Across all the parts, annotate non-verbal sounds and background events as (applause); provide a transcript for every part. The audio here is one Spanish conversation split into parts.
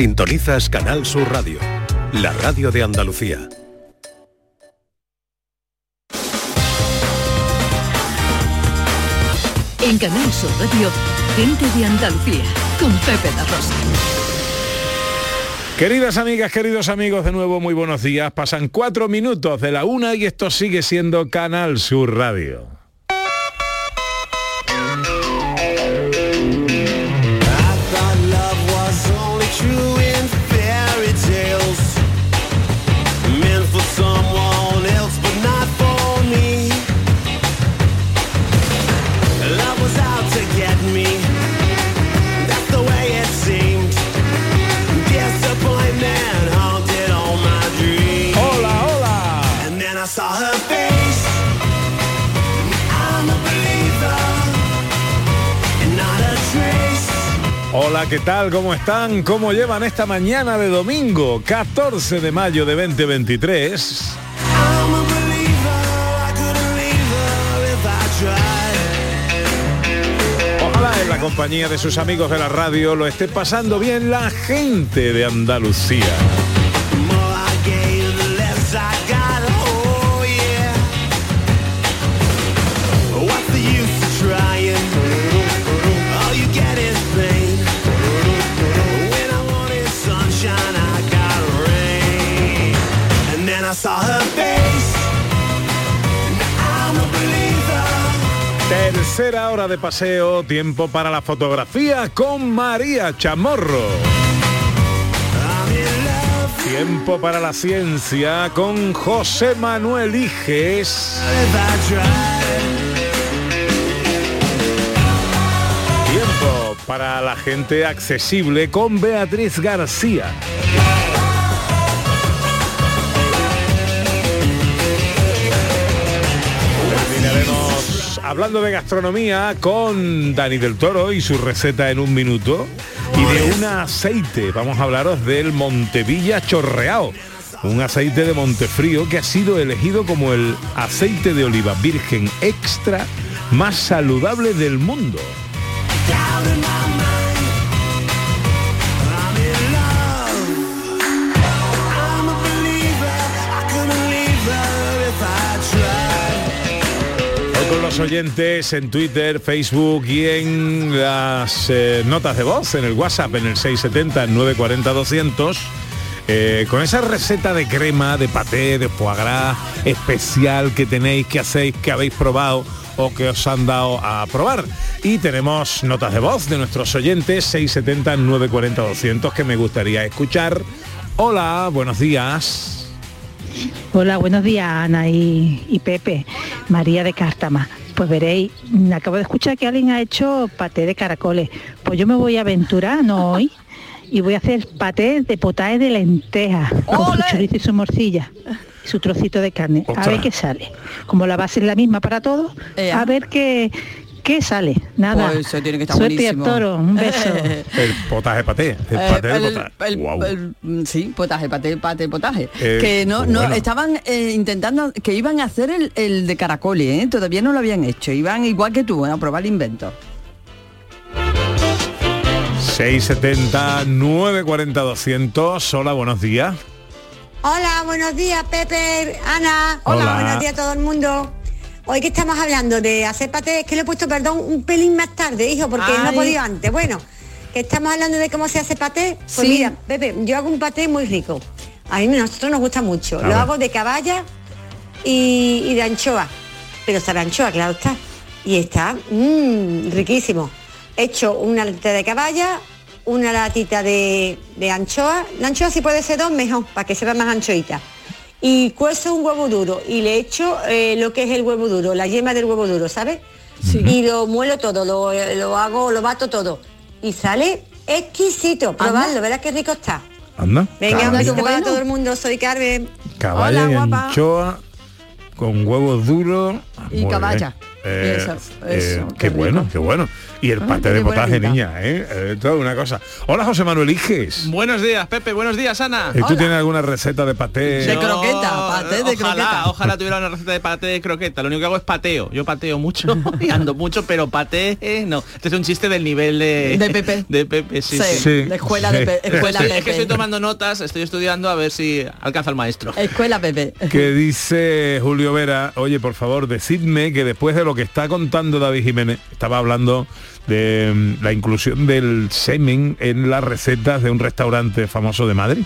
Sintonizas Canal Sur Radio, la radio de Andalucía. En Canal Sur Radio, gente de Andalucía, con Pepe La Rosa. Queridas amigas, queridos amigos, de nuevo muy buenos días. Pasan cuatro minutos de la una y esto sigue siendo Canal Sur Radio. ¿Qué tal? ¿Cómo están? ¿Cómo llevan esta mañana de domingo, 14 de mayo de 2023? Ojalá en la compañía de sus amigos de la radio lo esté pasando bien la gente de Andalucía. Tercera hora de paseo, tiempo para la fotografía con María Chamorro. Tiempo para la ciencia con José Manuel Iges. Tiempo para la gente accesible con Beatriz García. Hablando de gastronomía con Dani del Toro y su receta en un minuto. Y de un aceite, vamos a hablaros del Montevilla Chorreao. Un aceite de Montefrío que ha sido elegido como el aceite de oliva virgen extra más saludable del mundo. Los oyentes en Twitter, Facebook y en las eh, notas de voz, en el WhatsApp, en el 670-940-200, eh, con esa receta de crema, de paté, de foie gras especial que tenéis, que hacéis, que habéis probado o que os han dado a probar. Y tenemos notas de voz de nuestros oyentes, 670-940-200, que me gustaría escuchar. Hola, buenos días. Hola, buenos días Ana y, y Pepe, María de Cártama. Pues veréis, acabo de escuchar que alguien ha hecho paté de caracoles. Pues yo me voy a aventurar, no hoy, y voy a hacer paté de potaje de lentejas, con su chorizo y su morcilla, su trocito de carne. A ver qué sale. Como la base es la misma para todos, a ver qué, qué sale. Nada. Pues eso tiene que estar Suerte buenísimo. al toro, un beso. (laughs) El potaje paté. El Eh, paté de el- potaje. el- Guau. el- mm, sí, potaje, pate, pate, potaje. Eh, que no, no, estaban eh, intentando, que iban a hacer el, el de caracoles, ¿eh? todavía no lo habían hecho, iban igual que tú, a probar el invento. 670 940 200 Hola, buenos días. Hola, buenos días, Pepe, Ana. Hola. Buenos días a todo el mundo. Hoy que estamos hablando de hacer paté, es que lo he puesto, perdón, un pelín más tarde, hijo, porque no he podido antes. Bueno, que estamos hablando de cómo se hace paté. Pues Sí. mira, Pepe, yo hago un paté muy rico. A mí a nosotros nos gusta mucho. A lo ver. hago de caballa y, y de anchoa. Pero sabe a anchoa, claro está. Y está mm, riquísimo. He hecho una latita de caballa, una latita de, de anchoa. La anchoa si puede ser dos, mejor, para que sepa más anchoita. Y cuezo un huevo duro y le echo eh, lo que es el huevo duro, la yema del huevo duro, ¿sabes? Y lo muelo todo, lo, lo hago, lo bato todo. Y sale exquisito. Probadlo, verás qué rico está. Anda. Venga, un besito para todo el mundo. Soy Carmen. caballa Hola, y guapa. anchoa con huevos duros. Y caballa. bien. Eh, Eso, eh, qué, bueno, qué bueno. Y el pate qué de potaje, niña, ¿eh? Eh, toda una cosa. Hola, José Manuel Iges. Buenos días, Pepe. Buenos días, Ana. Eh, ¿Tú tienes alguna receta de paté? De croqueta, paté de ojalá, croqueta. Ojalá tuviera una receta de paté de croqueta. Lo único que hago es pateo. Yo pateo mucho (laughs) y ando mucho, pero paté eh, no. Este es un chiste del nivel de... De Pepe. (laughs) De Pepe, sí, Sí, sí. Sí, la escuela sí. de Pe- escuela Estoy- es que Pepe. estoy tomando notas, estoy estudiando a ver si alcanza el maestro. Escuela Pepe. que dice Julio Vera, oye, por favor, decidme que después de lo que está contando David Jiménez, estaba hablando de mm, la inclusión del semen en las recetas de un restaurante famoso de Madrid.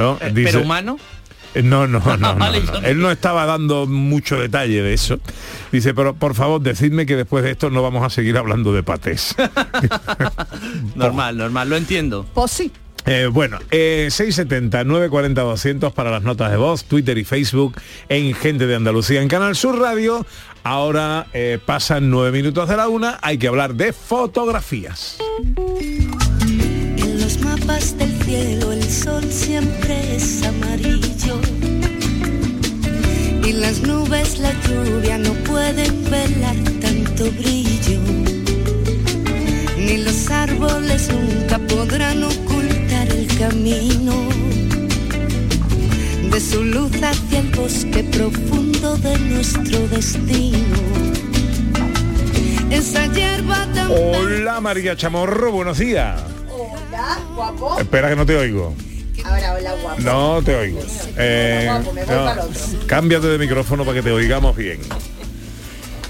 ¿no? Eh, Dice- ¿Pero humano? Eh, No, no, (laughs) no, no, Vale, no. yo- Él no estaba dando mucho detalle de eso. Dice, pero por favor, decidme que después de esto no vamos a seguir hablando de patés. (laughs) (laughs) Normal, normal, lo entiendo. Pues sí. Eh, bueno, eh, 670 940 200 para las notas de voz, Twitter y Facebook en Gente de Andalucía en Canal Sur Radio. Ahora eh, pasan nueve minutos de la una, hay que hablar de fotografías. En los mapas del cielo el sol siempre es amarillo. Y las nubes, la lluvia no pueden velar tanto brillo. Ni los árboles nunca podrán ocultar camino. De su luz hacia el bosque profundo de nuestro destino. Esa hierba tan Hola María Chamorro, buenos días. Hola, guapo. Espera que no te oigo. Ahora, hola, guapo. No te oigo. Eh, guapo, me voy no, para otro. cámbiate de micrófono para que te oigamos bien.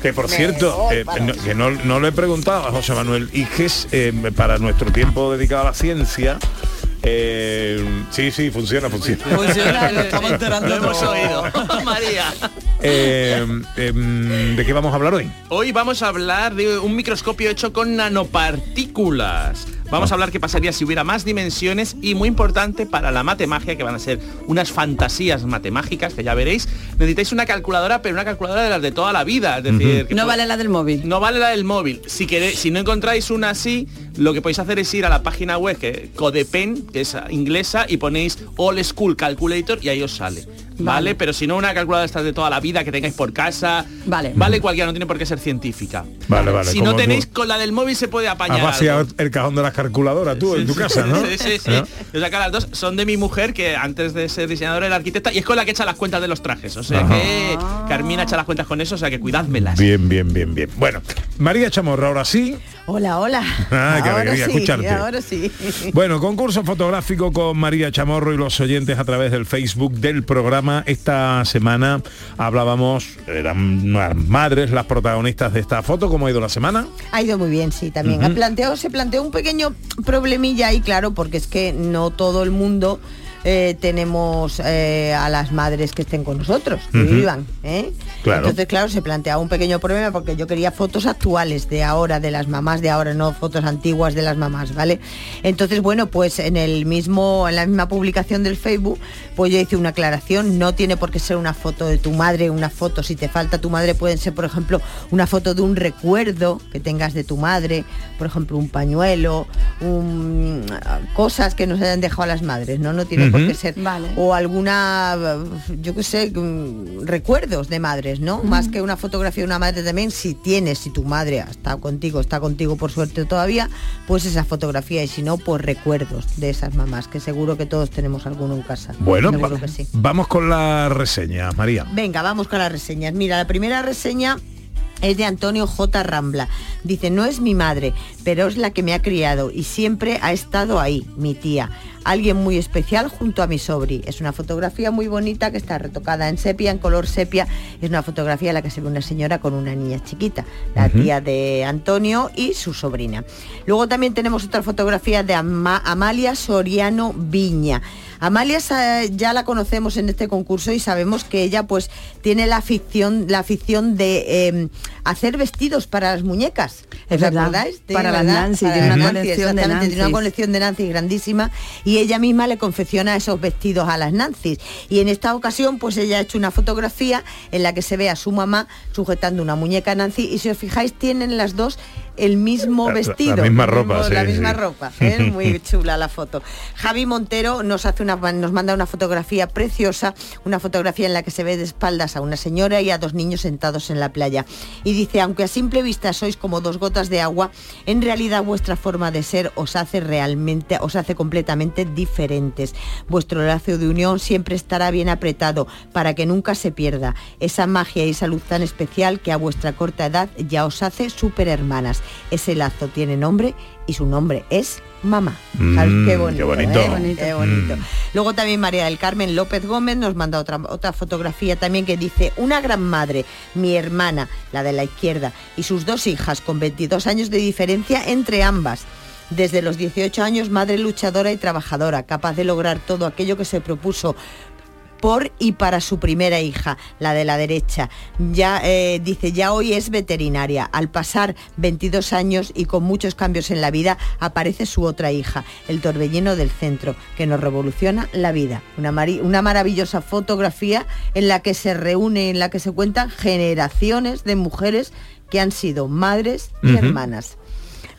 Que por Me cierto, eh, no, que no, no le he preguntado a José Manuel Iges eh, para nuestro tiempo dedicado a la ciencia. Eh, sí, sí, funciona, funciona. Funciona, lo estamos (laughs) enterando Lo hemos oído. (laughs) María. Eh, em, ¿De qué vamos a hablar hoy? Hoy vamos a hablar de un microscopio hecho con nanopartículas. Vamos a hablar qué pasaría si hubiera más dimensiones y muy importante para la matemagia, que van a ser unas fantasías matemágicas, que ya veréis, necesitáis una calculadora, pero una calculadora de las de toda la vida. Es decir, que No vale la del móvil. no vale la del móvil. Si queréis, si no encontráis una así, lo que podéis hacer es ir a la página web que Codepen, que es inglesa, y ponéis All School Calculator y ahí os sale. ¿Vale? Vale. Pero si no una calculadora esta de toda la vida que tengáis por casa, Vale. vale cualquiera, no tiene por qué ser científica. Vale, vale, Si no tenéis tú- con la del móvil se puede apañar. Has vaciado algo. el cajón de las calculadoras tú en tu casa, ¿no? Sí, sí, sí. ¿No? O sea que las dos son de mi mujer que antes de ser diseñadora era arquitecta y es con la que echa las cuentas de los trajes. O sea Ajá. que Carmina echa las cuentas con eso, o sea que cuidádmelas. Bien, bien, bien, bien. Bueno, María Chamorro, ahora sí. Hola, hola. Ah, qué ahora alegría sí, escucharte. ahora sí. Bueno, concurso fotográfico con María Chamorro y los oyentes a través del Facebook del programa. Esta semana hablábamos, eran unas madres las protagonistas de esta foto. ¿Cómo ha ido la semana? Ha ido muy bien, sí, también. Ha planteado, se planteó un pequeño problemilla ahí, claro, porque es que no todo el mundo eh, tenemos eh, a las madres que estén con nosotros, que vivan. ¿eh? Claro. Entonces, claro, se planteaba un pequeño problema porque yo quería fotos actuales de ahora, de las mamás de ahora, no fotos antiguas de las mamás, ¿vale? Entonces, bueno, pues en el mismo, en la misma publicación del Facebook, pues yo hice una aclaración, no tiene por qué ser una foto de tu madre, una foto, si te falta tu madre, pueden ser, por ejemplo, una foto de un recuerdo que tengas de tu madre, por ejemplo, un pañuelo, un- cosas que nos hayan dejado a las madres, ¿no? No tiene por Ujú. qué ser. Vale. O alguna, yo qué sé, mm, recuerdos de madres, ¿no? Más que una fotografía de una madre también, si tienes, si tu madre ha estado contigo, está contigo por suerte todavía, pues esa fotografía y si no, pues recuerdos de esas mamás, que seguro que todos tenemos alguno en casa. Bueno, va- que sí. vamos con la reseña, María. Venga, vamos con las reseñas. Mira, la primera reseña es de Antonio J. Rambla. Dice, no es mi madre, pero es la que me ha criado y siempre ha estado ahí, mi tía. Alguien muy especial junto a mi sobri. Es una fotografía muy bonita que está retocada en sepia, en color sepia. Es una fotografía en la que se ve una señora con una niña chiquita, la tía de Antonio y su sobrina. Luego también tenemos otra fotografía de Ama- Amalia Soriano Viña. Amalia ya la conocemos en este concurso y sabemos que ella pues tiene la afición, la afición de eh, hacer vestidos para las muñecas. Es ¿Os verdad, acordáis? para las ¿verdad? Nancy, Para tiene las una Nancy, colección de Tiene una colección de Nancy grandísima y ella misma le confecciona esos vestidos a las Nancy. Y en esta ocasión, pues ella ha hecho una fotografía en la que se ve a su mamá sujetando una muñeca Nancy y si os fijáis tienen las dos el mismo La- la vestido. misma ropa, La misma sí. ropa. ¿eh? Muy (laughs) chula la foto. Javi Montero nos hace una nos manda una fotografía preciosa, una fotografía en la que se ve de espaldas a una señora y a dos niños sentados en la playa. Y dice, aunque a simple vista sois como dos gotas de agua, en realidad vuestra forma de ser os hace realmente, os hace completamente diferentes. Vuestro lazo de unión siempre estará bien apretado para que nunca se pierda esa magia y esa luz tan especial que a vuestra corta edad ya os hace súper hermanas. Ese lazo tiene nombre y su nombre es mamá. Mm, qué qué bonito, bonito. ¿eh? Qué bonito. Mm. Luego también María del Carmen López Gómez nos manda otra, otra fotografía también que dice, una gran madre, mi hermana, la de la izquierda, y sus dos hijas con 22 años de diferencia entre ambas. Desde los 18 años, madre luchadora y trabajadora, capaz de lograr todo aquello que se propuso por y para su primera hija, la de la derecha. Ya eh, dice, ya hoy es veterinaria. Al pasar 22 años y con muchos cambios en la vida, aparece su otra hija, el torbellino del centro, que nos revoluciona la vida. Una, una maravillosa fotografía en la que se reúne, en la que se cuentan generaciones de mujeres que han sido madres y hermanas.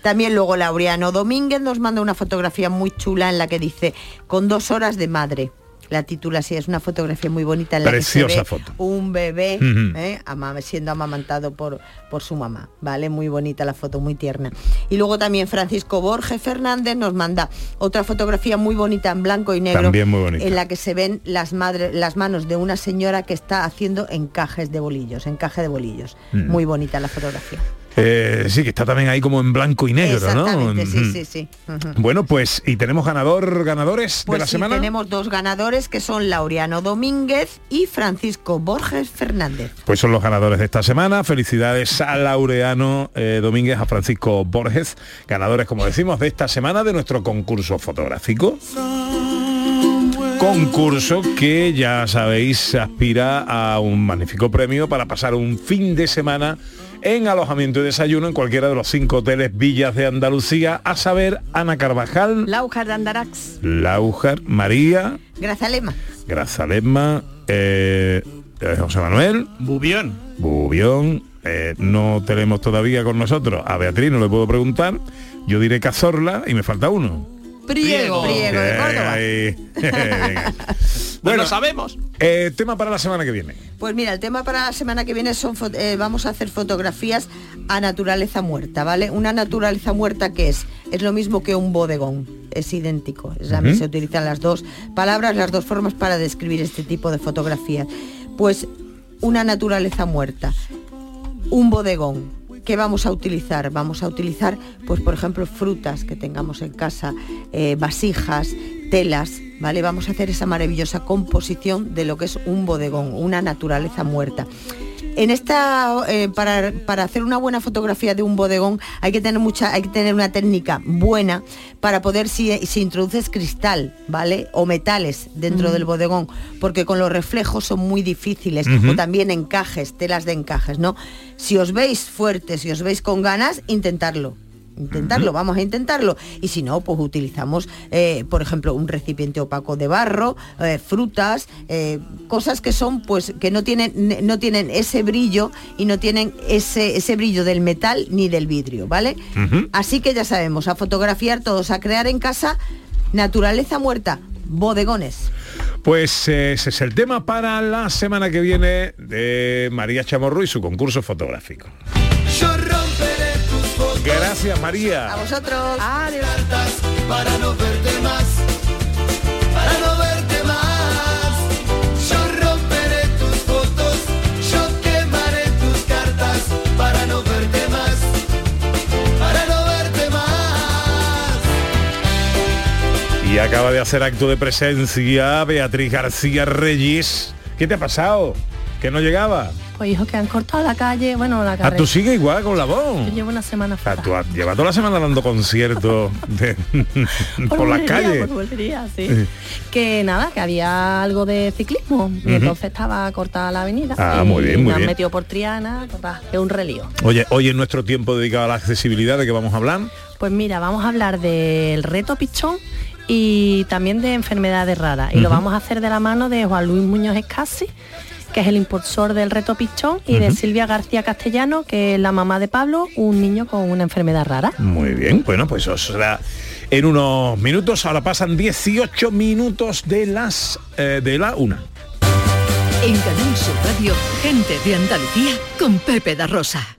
También luego Laureano Domínguez nos manda una fotografía muy chula en la que dice, con dos horas de madre. La titula así, es una fotografía muy bonita en la que Preciosa se ve foto. un bebé. ¿eh? siendo amamantado por, por su mamá, ¿vale? Muy bonita la foto, muy tierna. Y luego también Francisco Borges Fernández nos manda otra fotografía muy bonita en blanco y negro, También muy bonita. en la que se ven las, madres, las manos de una señora que está haciendo encajes de bolillos, encaje de bolillos. Mm. Muy bonita la fotografía. Eh, sí, que está también ahí como en blanco y negro, ¿no? Exactamente, sí, sí, sí. Bueno, pues, ¿y tenemos ganador, ganadores Pues de la sí, semana? tenemos dos ganadores que son Laureano Domínguez y Francisco Borges Fernández. Pues son los ganadores de esta semana. Felicidades a Laureano eh, Domínguez, a Francisco Borges, ganadores, como decimos, de esta semana de nuestro concurso fotográfico. Concurso que ya sabéis aspira a un magnífico premio para pasar un fin de semana en alojamiento y desayuno en cualquiera de los cinco hoteles villas de Andalucía, a saber Ana Carvajal, Laujar de Andarax. Laujar, María, Grazalema. Grazalema, eh, eh, José Manuel. Bubión. Bubión. eh, no tenemos todavía con nosotros. A Beatriz no le puedo preguntar. Yo diré Cazorla y me falta uno. Priego. Priego de Córdoba. (laughs) Venga. Bueno, sabemos. Eh, tema para la semana que viene. Pues mira, el tema para la semana que viene son eh, vamos a hacer fotografías a naturaleza muerta, ¿vale? Una naturaleza muerta que es es lo mismo que un bodegón, es idéntico. Es Ujú. Se utilizan las dos palabras, las dos formas para describir este tipo de fotografías. Pues una naturaleza muerta, un bodegón. ¿Qué vamos a utilizar? Vamos a utilizar, pues por ejemplo, frutas que tengamos en casa, eh, vasijas, telas, ¿vale? Vamos a hacer esa maravillosa composición de lo que es un bodegón, una naturaleza muerta. En esta, eh, para, para hacer una buena fotografía de un bodegón hay que tener mucha, hay que tener una técnica buena para poder si, si introduces cristal, ¿vale? O metales dentro del bodegón, porque con los reflejos son muy difíciles, o también encajes, telas de encajes, ¿no? Si os veis fuertes, si os veis con ganas, intentarlo. Intentarlo, vamos a intentarlo. Y si no, pues utilizamos, eh, por ejemplo, un recipiente opaco de barro, eh, frutas, eh, cosas que son, pues, que no tienen, no tienen ese brillo y no tienen ese, ese brillo del metal ni del vidrio, ¿vale? Así que ya sabemos, a fotografiar todos, a crear en casa naturaleza muerta, bodegones. Pues ese es el tema para la semana que viene de María Chamorro y su concurso fotográfico. Gracias, María. A vosotros. Adiós. Para no verte más. Para no verte más. Yo romperé tus fotos. Yo quemaré tus cartas. Para no verte más. Para no verte más. Y acaba de hacer acto de presencia Beatriz García Reyes. ¿Qué te ha pasado? ¿Que no llegaba? Pues hijos que han cortado la calle, bueno, la Ah, carretera. tú sigues igual con la voz. Yo llevo una semana Ah, tú has- llevas toda la semana dando conciertos de- (laughs) por las calles. Por bulería, sí. Sí. Que nada, que había algo de ciclismo y entonces estaba cortada la avenida. Ah, y muy bien, muy me han bien. metido por Triana, es un relío. Oye, hoy en nuestro tiempo dedicado a la accesibilidad, ¿de qué vamos a hablar? Pues mira, vamos a hablar del reto pichón y también de enfermedades raras. Y lo vamos a hacer de la mano de Juan Luis Muñoz Escasi, que es el impulsor del reto Pichón, y de. Silvia García Castellano, que es la mamá de Pablo, un niño con una enfermedad rara. Muy bien, bueno, pues eso será en unos minutos. Ahora pasan 18 minutos de las eh, de la una. En Canal Sur Radio, gente de Andalucía con Pepe da Rosa.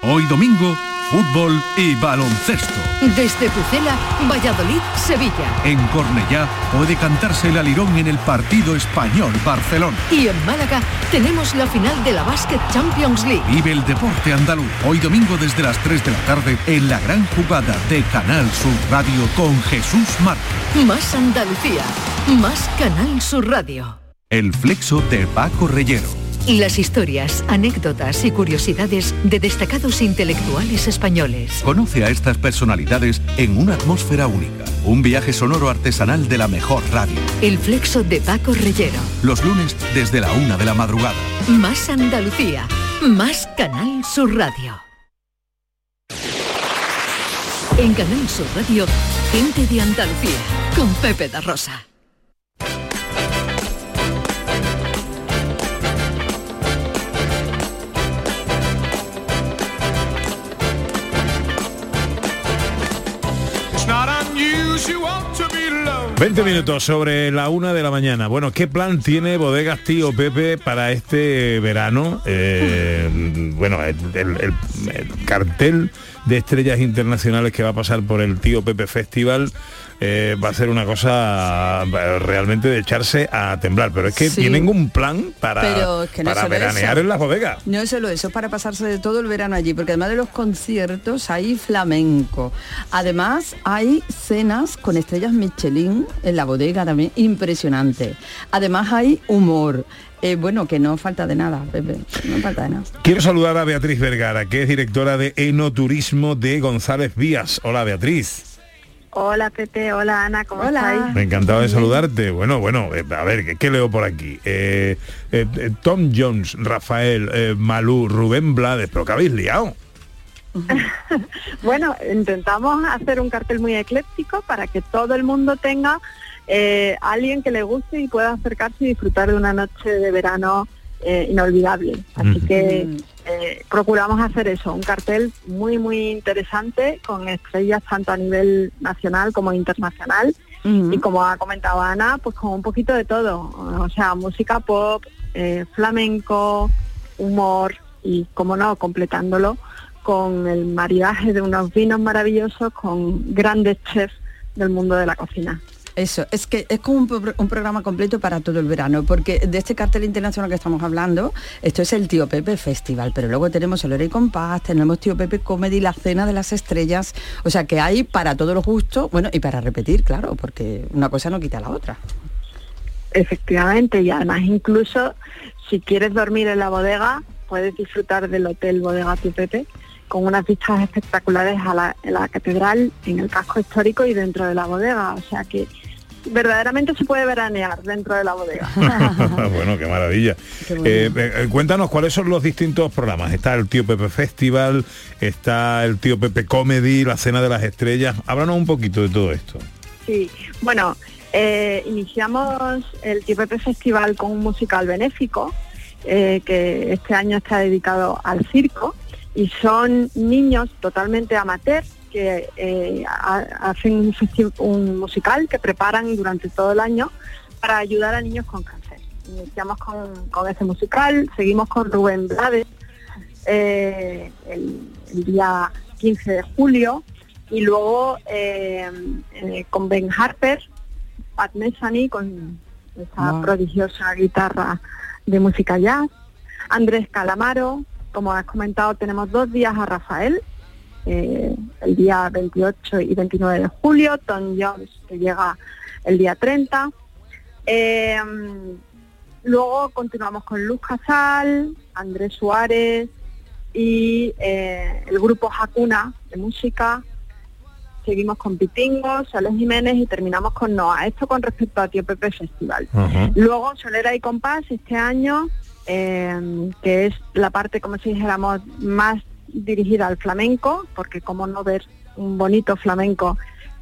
Hoy domingo, fútbol y baloncesto. Desde Pucela, Valladolid, Sevilla. En Cornellá puede cantarse el alirón en el partido español-Barcelona. Y en Málaga tenemos la final de la Basket Champions League. Vive el deporte andaluz. Hoy domingo desde las 3 de la tarde en la gran jugada de Canal Sur Radio con Jesús Márquez. Más Andalucía, más Canal Sur Radio. El flexo de Paco Reyero. Las historias, anécdotas y curiosidades de destacados intelectuales españoles. Conoce a estas personalidades en una atmósfera única. Un viaje sonoro artesanal de la mejor radio. El flexo de Paco Reyero. Los lunes desde la una de la madrugada. Más Andalucía, más Canal Sur Radio. En Canal Sur Radio, gente de Andalucía con Pepe da Rosa. 20 minutos sobre la una de la mañana. Bueno, ¿qué plan tiene Bodegas Tío Pepe para este verano? Eh, (laughs) bueno, el, el- el- el cartel de estrellas internacionales que va a pasar por el Tío Pepe Festival eh, va a ser una cosa eh, realmente de echarse a temblar. Pero es que Sí. tienen un plan para, Pero es que no para veranear eso. en las bodegas. No es solo eso, es para pasarse de todo el verano allí, porque además de los conciertos hay flamenco. Además hay cenas con estrellas Michelin en la bodega también, impresionante. Además hay humor. Eh, bueno, que no falta de nada, Pepe, no falta de nada. Quiero saludar a Beatriz Vergara, que es directora de Enoturismo de González Vías. Hola Beatriz. Hola Pepe, hola Ana, ¿cómo Hola. estáis? Me encantado de saludarte. Bueno, bueno, eh, a ver, ¿qué, qué leo por aquí? Eh, eh, eh, Tom Jones, Rafael, eh, Malú, Rubén Blades, pero que habéis liado. (laughs) Bueno, intentamos hacer un cartel muy ecléctico para que todo el mundo tenga eh, alguien que le guste y pueda acercarse y disfrutar de una noche de verano eh, inolvidable. Así que eh, procuramos hacer eso, un cartel muy, muy interesante con estrellas tanto a nivel nacional como internacional. Y como ha comentado Ana, pues con un poquito de todo. O sea, música pop, eh, flamenco, humor y, como no, completándolo con el maridaje de unos vinos maravillosos con grandes chefs del mundo de la cocina. Eso, es que es como un, pro- un programa completo para todo el verano, porque de este cartel internacional que estamos hablando, esto es el Tío Pepe Festival, pero luego tenemos el y Compás, tenemos Tío Pepe Comedy, la Cena de las Estrellas, o sea que hay para todos los gustos, bueno, y para repetir, claro, porque una cosa no quita la otra. Efectivamente, y además incluso si quieres dormir en la bodega, puedes disfrutar del Hotel Bodega Tu Pepe con unas vistas espectaculares a la, a la catedral, en el casco histórico y dentro de la bodega. O sea que verdaderamente se puede veranear dentro de la bodega. (laughs) bueno, qué maravilla. bueno. Eh, eh, cuéntanos cuáles son los distintos programas. Está el Tío Pepe Festival, está el Tío Pepe Comedy, la Cena de las Estrellas. Háblanos un poquito de todo esto. Sí, bueno, eh, iniciamos el Tío Pepe Festival con un musical benéfico eh, que este año está dedicado al circo y son niños totalmente amateurs que eh, ha- hacen un, un musical que preparan durante todo el año para ayudar a niños con cáncer. Iniciamos con, con ese musical, seguimos con Rubén Blades eh, el, el día 15 de julio y luego eh, con Ben Harper, Pat Metheny con esa Wow. prodigiosa guitarra de música jazz, Andrés Calamaro, como has comentado tenemos dos días a Rafael, eh, el día 28 y 29 de julio, Tom Jones que llega el día 30. Eh, Luego continuamos con Luz Casal, Andrés Suárez y eh, el grupo Hakuna de música. Seguimos con Pitingo, Soles Jiménez y terminamos con Noa. Esto con respecto a Tío Pepe Festival. Luego Solera y Compás este año, eh, que es la parte, como si dijéramos, más dirigida al flamenco, porque como no ver un bonito flamenco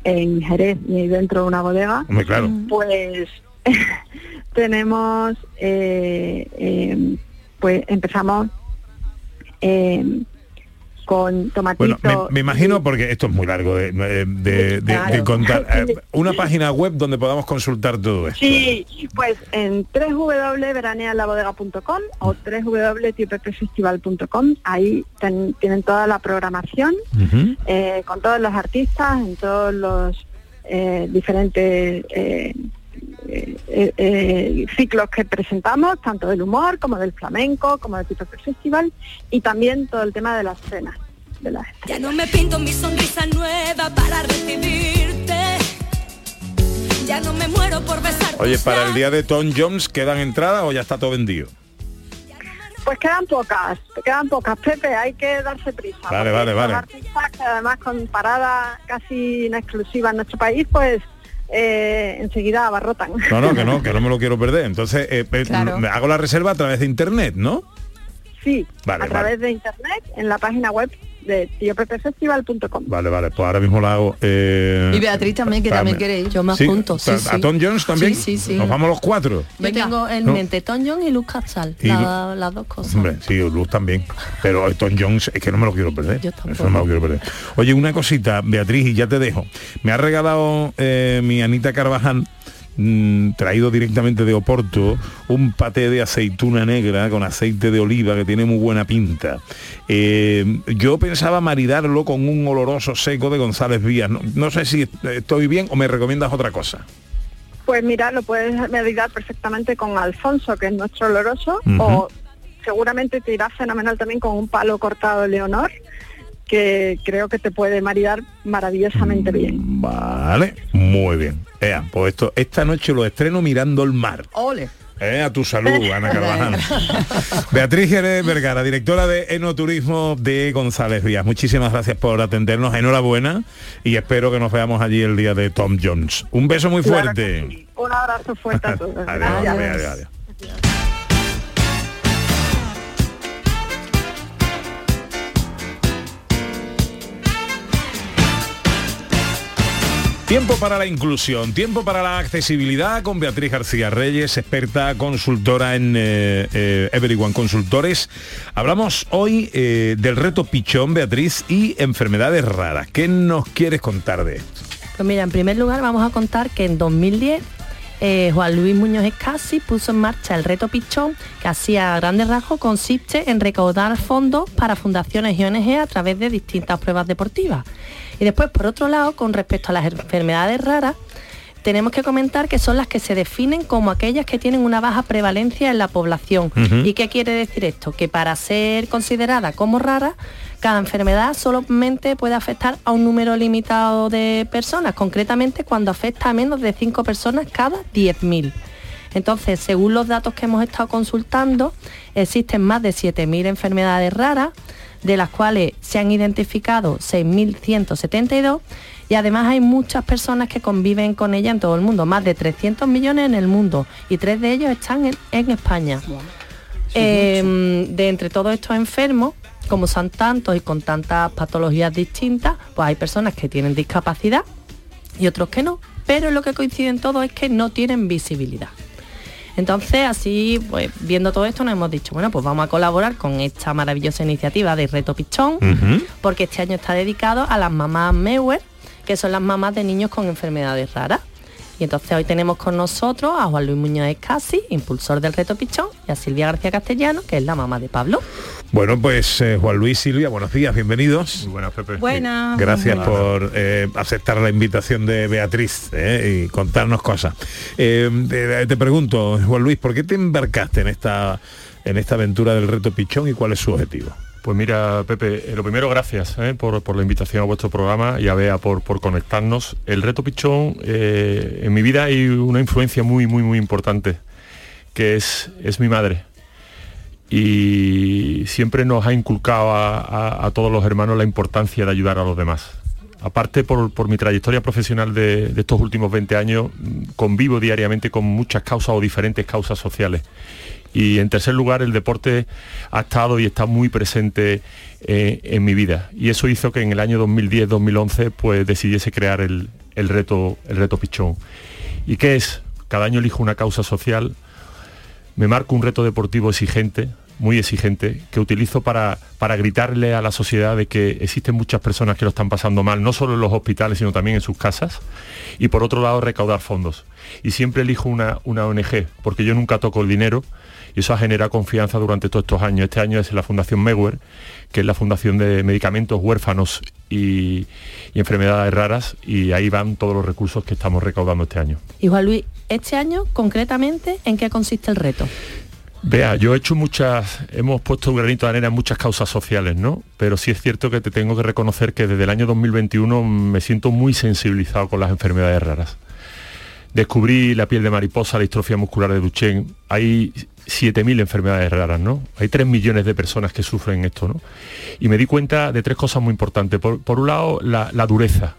en Jerez ni dentro de una bodega, Hombre, claro. pues (laughs) tenemos, eh, eh, pues empezamos eh, con tomatito. Bueno, me, me imagino, porque esto es muy largo de, de- de- de- de Claro. contar, (laughs) eh, una página web donde podamos consultar todo esto. Sí, pues en www.veranealabodega.com o www.tiopepefestival.com, ahí ten- tienen toda la programación eh, con todos los artistas en todos los eh, diferentes eh, eh, ciclos que presentamos, tanto del humor como del flamenco, como del Tipo Festival y también todo el tema de las cenas. De las Ya no me pinto mi sonrisa nueva para recibirte. Ya no me muero por besar Oye, para el día de Tom Jones, ¿quedan entradas o ya está todo vendido? Pues quedan pocas, quedan pocas, Pepe, hay que darse prisa. Vale, vale, vale. artistas que además con parada casi en exclusiva en nuestro país, pues eh, enseguida abarrotan. No, no, que no, (laughs) que no me lo quiero perder. Entonces, eh, eh, Claro. hago la reserva a través de internet, ¿no? Sí, Vale, a través de internet en la página web de tiopepefestival.com. Vale, vale, pues ahora mismo la hago. eh, Y Beatriz también, que también quiere ir. Yo me Sí, apunto, sí, ¿a- sí. ¿A Tom Jones también? Sí, sí, sí. Nos vamos los cuatro. Yo tengo en No. mente Tom Jones y Luz Casal, la- las dos cosas. Hombre, sí, Luz también. Pero Tom Jones es que no me lo quiero perder. Eso no me lo quiero perder. Oye, una cosita, Beatriz, y ya te dejo. Me ha regalado eh, mi Anita Carvajal, mm, traído directamente de Oporto, un paté de aceituna negra con aceite de oliva que tiene muy buena pinta. Eh, yo pensaba maridarlo con un oloroso seco de González Vías. No, no sé si estoy bien o me recomiendas otra cosa. Pues mira, lo puedes meditar perfectamente con Alfonso, que es nuestro oloroso, o seguramente te irá fenomenal también con un palo cortado de Leonor, que creo que te puede maridar maravillosamente bien. Vale, muy bien. Ea, pues esto, esta noche lo estreno mirando el mar. Ole. Eh, a tu salud, (laughs) Ana Carvajal. (laughs) Beatriz Jerez Vergara, directora de Enoturismo de González Vías. Muchísimas gracias por atendernos. Enhorabuena y espero que nos veamos allí el día de Tom Jones. Un beso muy Claro fuerte. Un abrazo fuerte a todos. (laughs) Adiós, adiós, adiós. Tiempo para la inclusión, tiempo para la accesibilidad con Beatriz García Reyes, experta consultora en eh, eh, Everyone Consultores. Hablamos hoy eh, del reto pichón, Beatriz, y enfermedades raras. ¿Qué nos quieres contar de esto? Pues mira, en primer lugar vamos a contar que en 2010 eh, Juan Luis Muñoz Escasi puso en marcha el reto Pichón, que hacía grandes rasgos consiste en recaudar fondos para fundaciones y ONG a través de distintas pruebas deportivas. Y después, por otro lado, con respecto a las enfermedades raras, tenemos que comentar que son las que se definen como aquellas que tienen una baja prevalencia en la población. ¿Y qué quiere decir esto? Que para ser considerada como rara, cada enfermedad solamente puede afectar a un número limitado de personas, concretamente cuando afecta a menos de 5 personas cada 10.000. Entonces, según los datos que hemos estado consultando, existen más de 7.000 enfermedades raras, de las cuales se han identificado 6.172 y además hay muchas personas que conviven con ella en todo el mundo, más de 300 millones en el mundo y tres de ellos están en, en España. Eh, de entre todos estos enfermos, como son tantos y con tantas patologías distintas, pues hay personas que tienen discapacidad y otros que no, pero lo que coinciden todos es que no tienen visibilidad. Entonces, así, pues viendo todo esto, nos hemos dicho, bueno, pues vamos a colaborar con esta maravillosa iniciativa de Reto Pichón, porque este año está dedicado a las mamás Mewer, que son las mamás de niños con enfermedades raras. Y entonces hoy tenemos con nosotros a Juan Luis Muñoz Escasi, impulsor del Reto Pichón, y a Silvia García Castellano, que es la mamá de Pablo. Bueno, pues eh, Juan Luis Silvia, buenos días, bienvenidos. buenas, Pepe. Buenas. Gracias Buenas. por eh, aceptar la invitación de Beatriz eh, y contarnos cosas. Eh, te, te pregunto, Juan Luis, ¿por qué te embarcaste en esta, en esta aventura del reto Pichón y cuál es su objetivo? Pues mira, Pepe, lo primero, gracias eh, por, por la invitación a vuestro programa y a Bea por, por conectarnos. El reto Pichón, eh, en mi vida hay una influencia muy, muy, muy importante, que es, es mi madre. Y siempre nos ha inculcado a, todos los hermanos la importancia de ayudar a los demás. Aparte por, mi trayectoria profesional de, estos últimos 20 años, mm, convivo diariamente con muchas causas o diferentes causas sociales. Y en tercer lugar, el deporte ha estado y está muy presente eh, en mi vida. Y eso hizo que en el año 2010-2011 pues decidiese crear el reto, el reto Pichón. ¿Y qué es? Cada año elijo una causa social, me marco un reto deportivo exigente, muy exigente, que utilizo para, para gritarle a la sociedad de que existen muchas personas que lo están pasando mal, no solo en los hospitales, sino también en sus casas. Y por otro lado, recaudar fondos. Y siempre elijo una, una ONG, porque yo nunca toco el dinero y eso ha generado confianza durante todos estos años. Este año es la Fundación Mewer, que es la Fundación de Medicamentos Huérfanos y, y Enfermedades Raras, y ahí van todos los recursos que estamos recaudando este año. Y Juan Luis, este año concretamente, ¿en qué consiste el reto? Vea, yo he hecho muchas, hemos puesto un granito de arena en muchas causas sociales, ¿no? Pero sí es cierto que te tengo que reconocer que desde el año 2021 me siento muy sensibilizado con las enfermedades raras. Descubrí la piel de mariposa, la distrofia muscular de Duchenne. Hay 7.000 enfermedades raras, ¿no? Hay 3 millones de personas que sufren esto, ¿no? Y me di cuenta de tres cosas muy importantes. Por, un lado, la, dureza.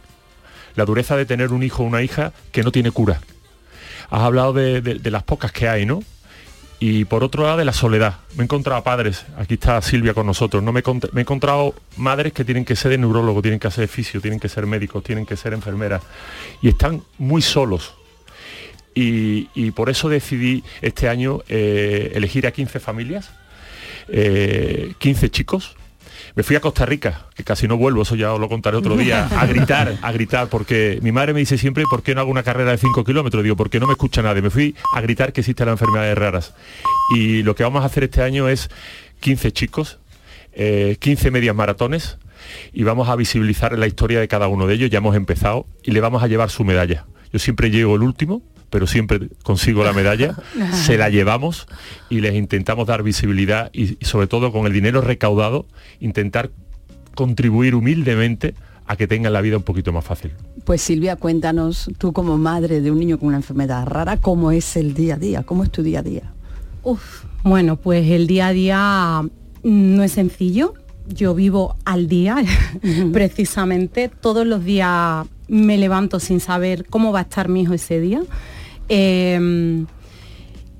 La dureza de tener un hijo o una hija que no tiene cura. Has hablado de, las pocas que hay, ¿no? Y por otro lado, de la soledad. Me he encontrado padres, aquí está Silvia con nosotros, ¿no? me, me he encontrado madres que tienen que ser de neurólogo, tienen que ser fisio, tienen que ser médicos, tienen que ser enfermeras. Y están muy solos. Y, y por eso decidí este año eh, elegir a 15 familias, eh, 15 chicos. Me fui a Costa Rica, que casi no vuelvo, eso ya os lo contaré otro día, a (laughs) gritar, a gritar, porque mi madre me dice siempre, ¿por qué no hago una carrera de 5 kilómetros? Digo, porque no me escucha nadie. Me fui a gritar que existen las enfermedades raras. Y lo que vamos a hacer este año es 15 chicos, eh, 15 medias maratones, y vamos a visibilizar la historia de cada uno de ellos. Ya hemos empezado y le vamos a llevar su medalla. Yo siempre llego el último, pero siempre consigo la medalla, (laughs) se la llevamos y les intentamos dar visibilidad y, y sobre todo con el dinero recaudado intentar contribuir humildemente a que tengan la vida un poquito más fácil. Pues Silvia, cuéntanos, tú como madre de un niño con una enfermedad rara, ¿cómo es el día a día? ¿Cómo es tu día a día? Uf, bueno, pues el día a día no es sencillo. Yo vivo al día, (laughs) precisamente. Todos los días me levanto sin saber cómo va a estar mi hijo ese día. Eh,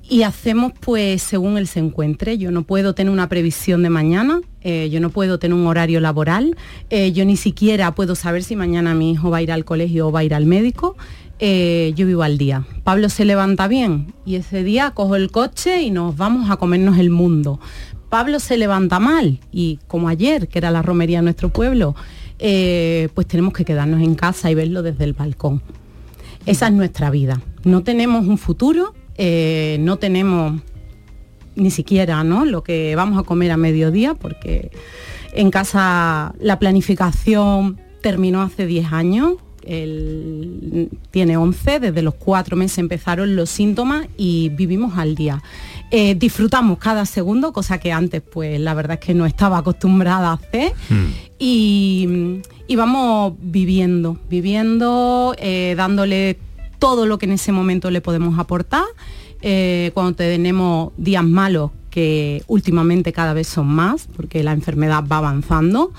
y hacemos pues según él se encuentre. Yo no puedo tener una previsión de mañana, eh, yo no puedo tener un horario laboral, eh, yo ni siquiera puedo saber si mañana mi hijo va a ir al colegio o va a ir al médico. Eh, yo vivo al día. Pablo se levanta bien y ese día cojo el coche y nos vamos a comernos el mundo. Pablo se levanta mal y como ayer, que era la romería en nuestro pueblo, pues tenemos que quedarnos en casa y verlo desde el balcón. Esa es nuestra vida. No tenemos un futuro, eh, no tenemos ni siquiera ¿no? lo que vamos a comer a mediodía, porque en casa la planificación terminó hace 10 años, él tiene 11, desde los cuatro meses empezaron los síntomas y vivimos al día. Eh, disfrutamos cada segundo, cosa que antes pues la verdad es que no estaba acostumbrada a hacer y, y vamos viviendo, viviendo, eh, dándole todo lo que en ese momento le podemos aportar. Eh, cuando tenemos días malos, que últimamente cada vez son más, porque la enfermedad va avanzando.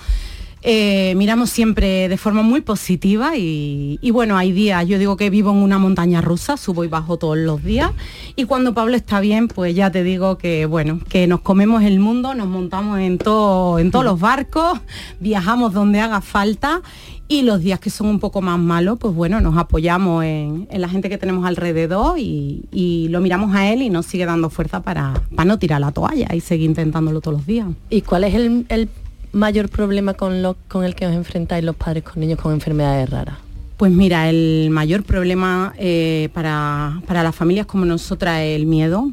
Eh, miramos siempre de forma muy positiva y, bueno, hay días, yo digo que vivo en una montaña rusa, subo y bajo todos los días y cuando Pablo está bien, pues ya te digo que bueno, que nos comemos el mundo, nos montamos en, todo, en todos los barcos, (laughs) viajamos donde haga falta y los días que son un poco más malos, pues bueno, nos apoyamos en, la gente que tenemos alrededor y, lo miramos a él y nos sigue dando fuerza para, para no tirar la toalla y seguir intentándolo todos los días. ¿Y cuál es el mayor problema con, lo, con el que os enfrentáis los padres con niños con enfermedades raras? Pues mira, el mayor problema eh, para, para las familias como nosotras es el miedo,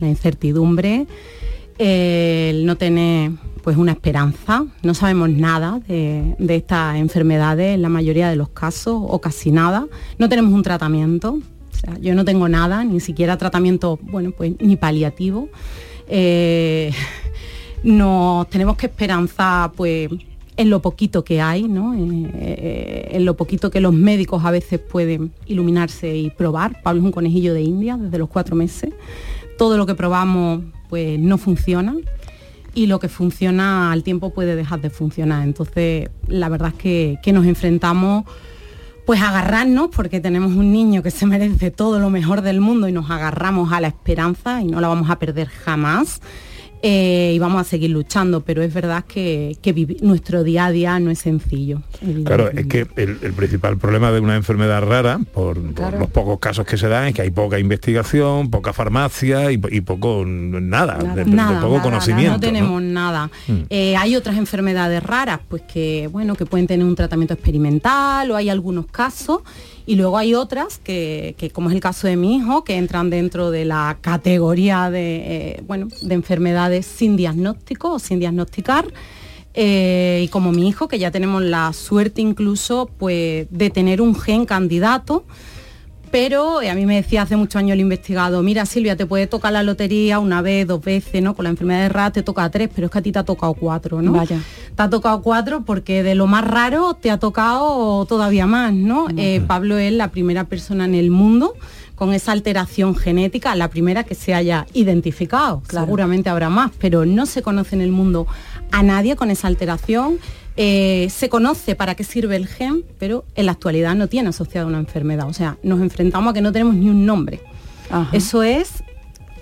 la incertidumbre, eh, el no tener pues una esperanza, no sabemos nada de, de estas enfermedades en la mayoría de los casos o casi nada, no tenemos un tratamiento, yo no tengo nada, ni siquiera tratamiento, bueno, pues ni paliativo. Eh, nos tenemos que esperanzar pues en lo poquito que hay, ¿no? Eh, eh, en lo poquito que los médicos a veces pueden iluminarse y probar. Pablo es un conejillo de India desde los cuatro meses. todo lo que probamos pues no funciona y lo que funciona al tiempo puede dejar de funcionar. Entonces, la verdad es que, que nos enfrentamos pues agarrarnos porque tenemos un niño que se merece todo lo mejor del mundo y nos agarramos a la esperanza y no la vamos a perder jamás. Eh, y vamos a seguir luchando, pero es verdad que, nuestro día a día no es sencillo. Claro, es que el, el principal problema de una enfermedad rara, por, por los pocos casos que se dan, es que hay poca investigación, poca farmacia y, po- y poco nada, de- de, Nada, poco nada, conocimiento. No tenemos nada. Mm. Eh, hay otras enfermedades raras, pues que bueno, que pueden tener un tratamiento experimental o hay algunos casos. Y luego hay otras que, que, como es el caso de mi hijo, que entran dentro de la categoría de, eh, bueno, de enfermedades sin diagnóstico o sin diagnosticar. Eh, y como mi hijo, que ya tenemos la suerte incluso pues, de tener un gen candidato, pero eh, a mí me decía hace muchos años el investigado, mira Silvia, te puede tocar la lotería una vez, dos veces, ¿no? Con la enfermedad de RAT te toca tres, pero es que a ti te ha tocado cuatro, ¿no? Vaya. Te ha tocado cuatro porque de lo más raro te ha tocado todavía más, ¿no? Eh, Pablo es la primera persona en el mundo con esa alteración genética, la primera que se haya identificado. Seguramente habrá más, pero no se conoce en el mundo a nadie con esa alteración. Eh, se conoce para qué sirve el gen, pero en la actualidad no tiene asociada una enfermedad. O sea, nos enfrentamos a que no tenemos ni un nombre. Eso es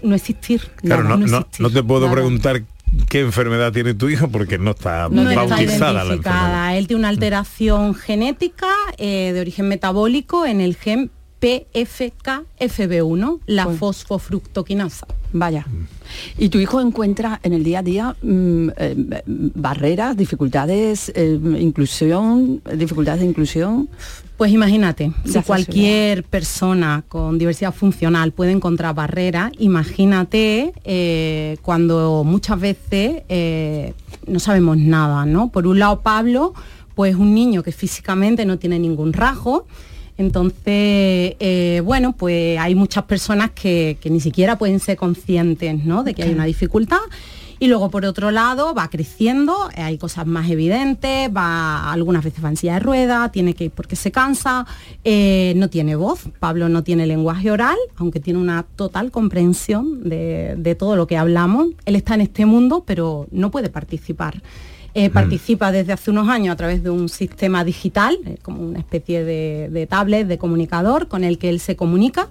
no existir. Claro, Nada, no, no- existir. no te puedo Nada. preguntar qué enfermedad tiene tu hijo porque no está no está bautizada la enfermedad. identificada. Él tiene una alteración genética eh, de origen metabólico en el gen PFKFB1, la fosfofructoquinasa. Vaya. Y tu hijo encuentra en el día a día mm, eh, barreras, dificultades, eh, inclusión, dificultades de inclusión. Pues imagínate, si cualquier persona con diversidad funcional puede encontrar barreras, imagínate eh, cuando muchas veces no sabemos nada, ¿no? Por un lado, Pablo, pues un niño que físicamente no tiene ningún rasgo, entonces, eh, bueno, pues hay muchas personas que, que ni siquiera pueden ser conscientes, ¿no? De que hay una dificultad. Y luego por otro lado va creciendo, eh, hay cosas más evidentes, va algunas veces va en silla de ruedas, tiene que ir porque se cansa, eh, no tiene voz, Pablo no tiene lenguaje oral, aunque tiene una total comprensión de, de todo lo que hablamos. Él está en este mundo, pero no puede participar. Eh, participa desde hace unos años a través de un sistema digital, eh, como una especie de, de tablet, de comunicador con el que él se comunica,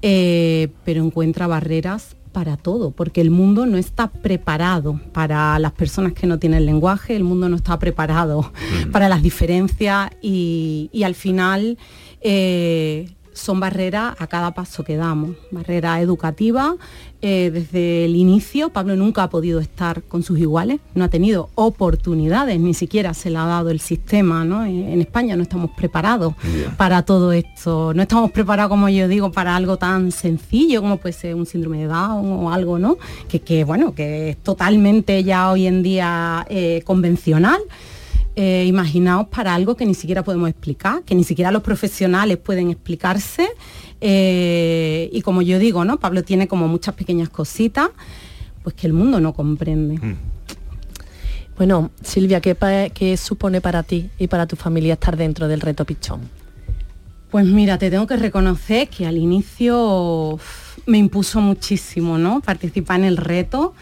eh, pero encuentra barreras para todo, porque el mundo no está preparado para las personas que no tienen lenguaje, el mundo no está preparado para las diferencias y, y al final eh, son barreras a cada paso que damos, barreras educativas. eh, desde el inicio, Pablo nunca ha podido estar con sus iguales, no ha tenido oportunidades, ni siquiera se le ha dado el sistema, ¿no? En, en España no estamos preparados para todo esto, no estamos preparados, como yo digo, para algo tan sencillo como puede ser un síndrome de Down o algo, ¿no? Que, que, bueno, que es totalmente ya hoy en día eh, convencional. Eh, imaginaos para algo que ni siquiera podemos explicar, que ni siquiera los profesionales pueden explicarse. eh, y como yo digo, ¿no? Pablo tiene como muchas pequeñas cositas, pues que el mundo no comprende. Bueno, Silvia, ¿qué, qué supone para ti y para tu familia estar dentro del reto Pichón? Pues mira, te tengo que reconocer que al inicio uf, me impuso muchísimo, ¿no? Participar en el reto,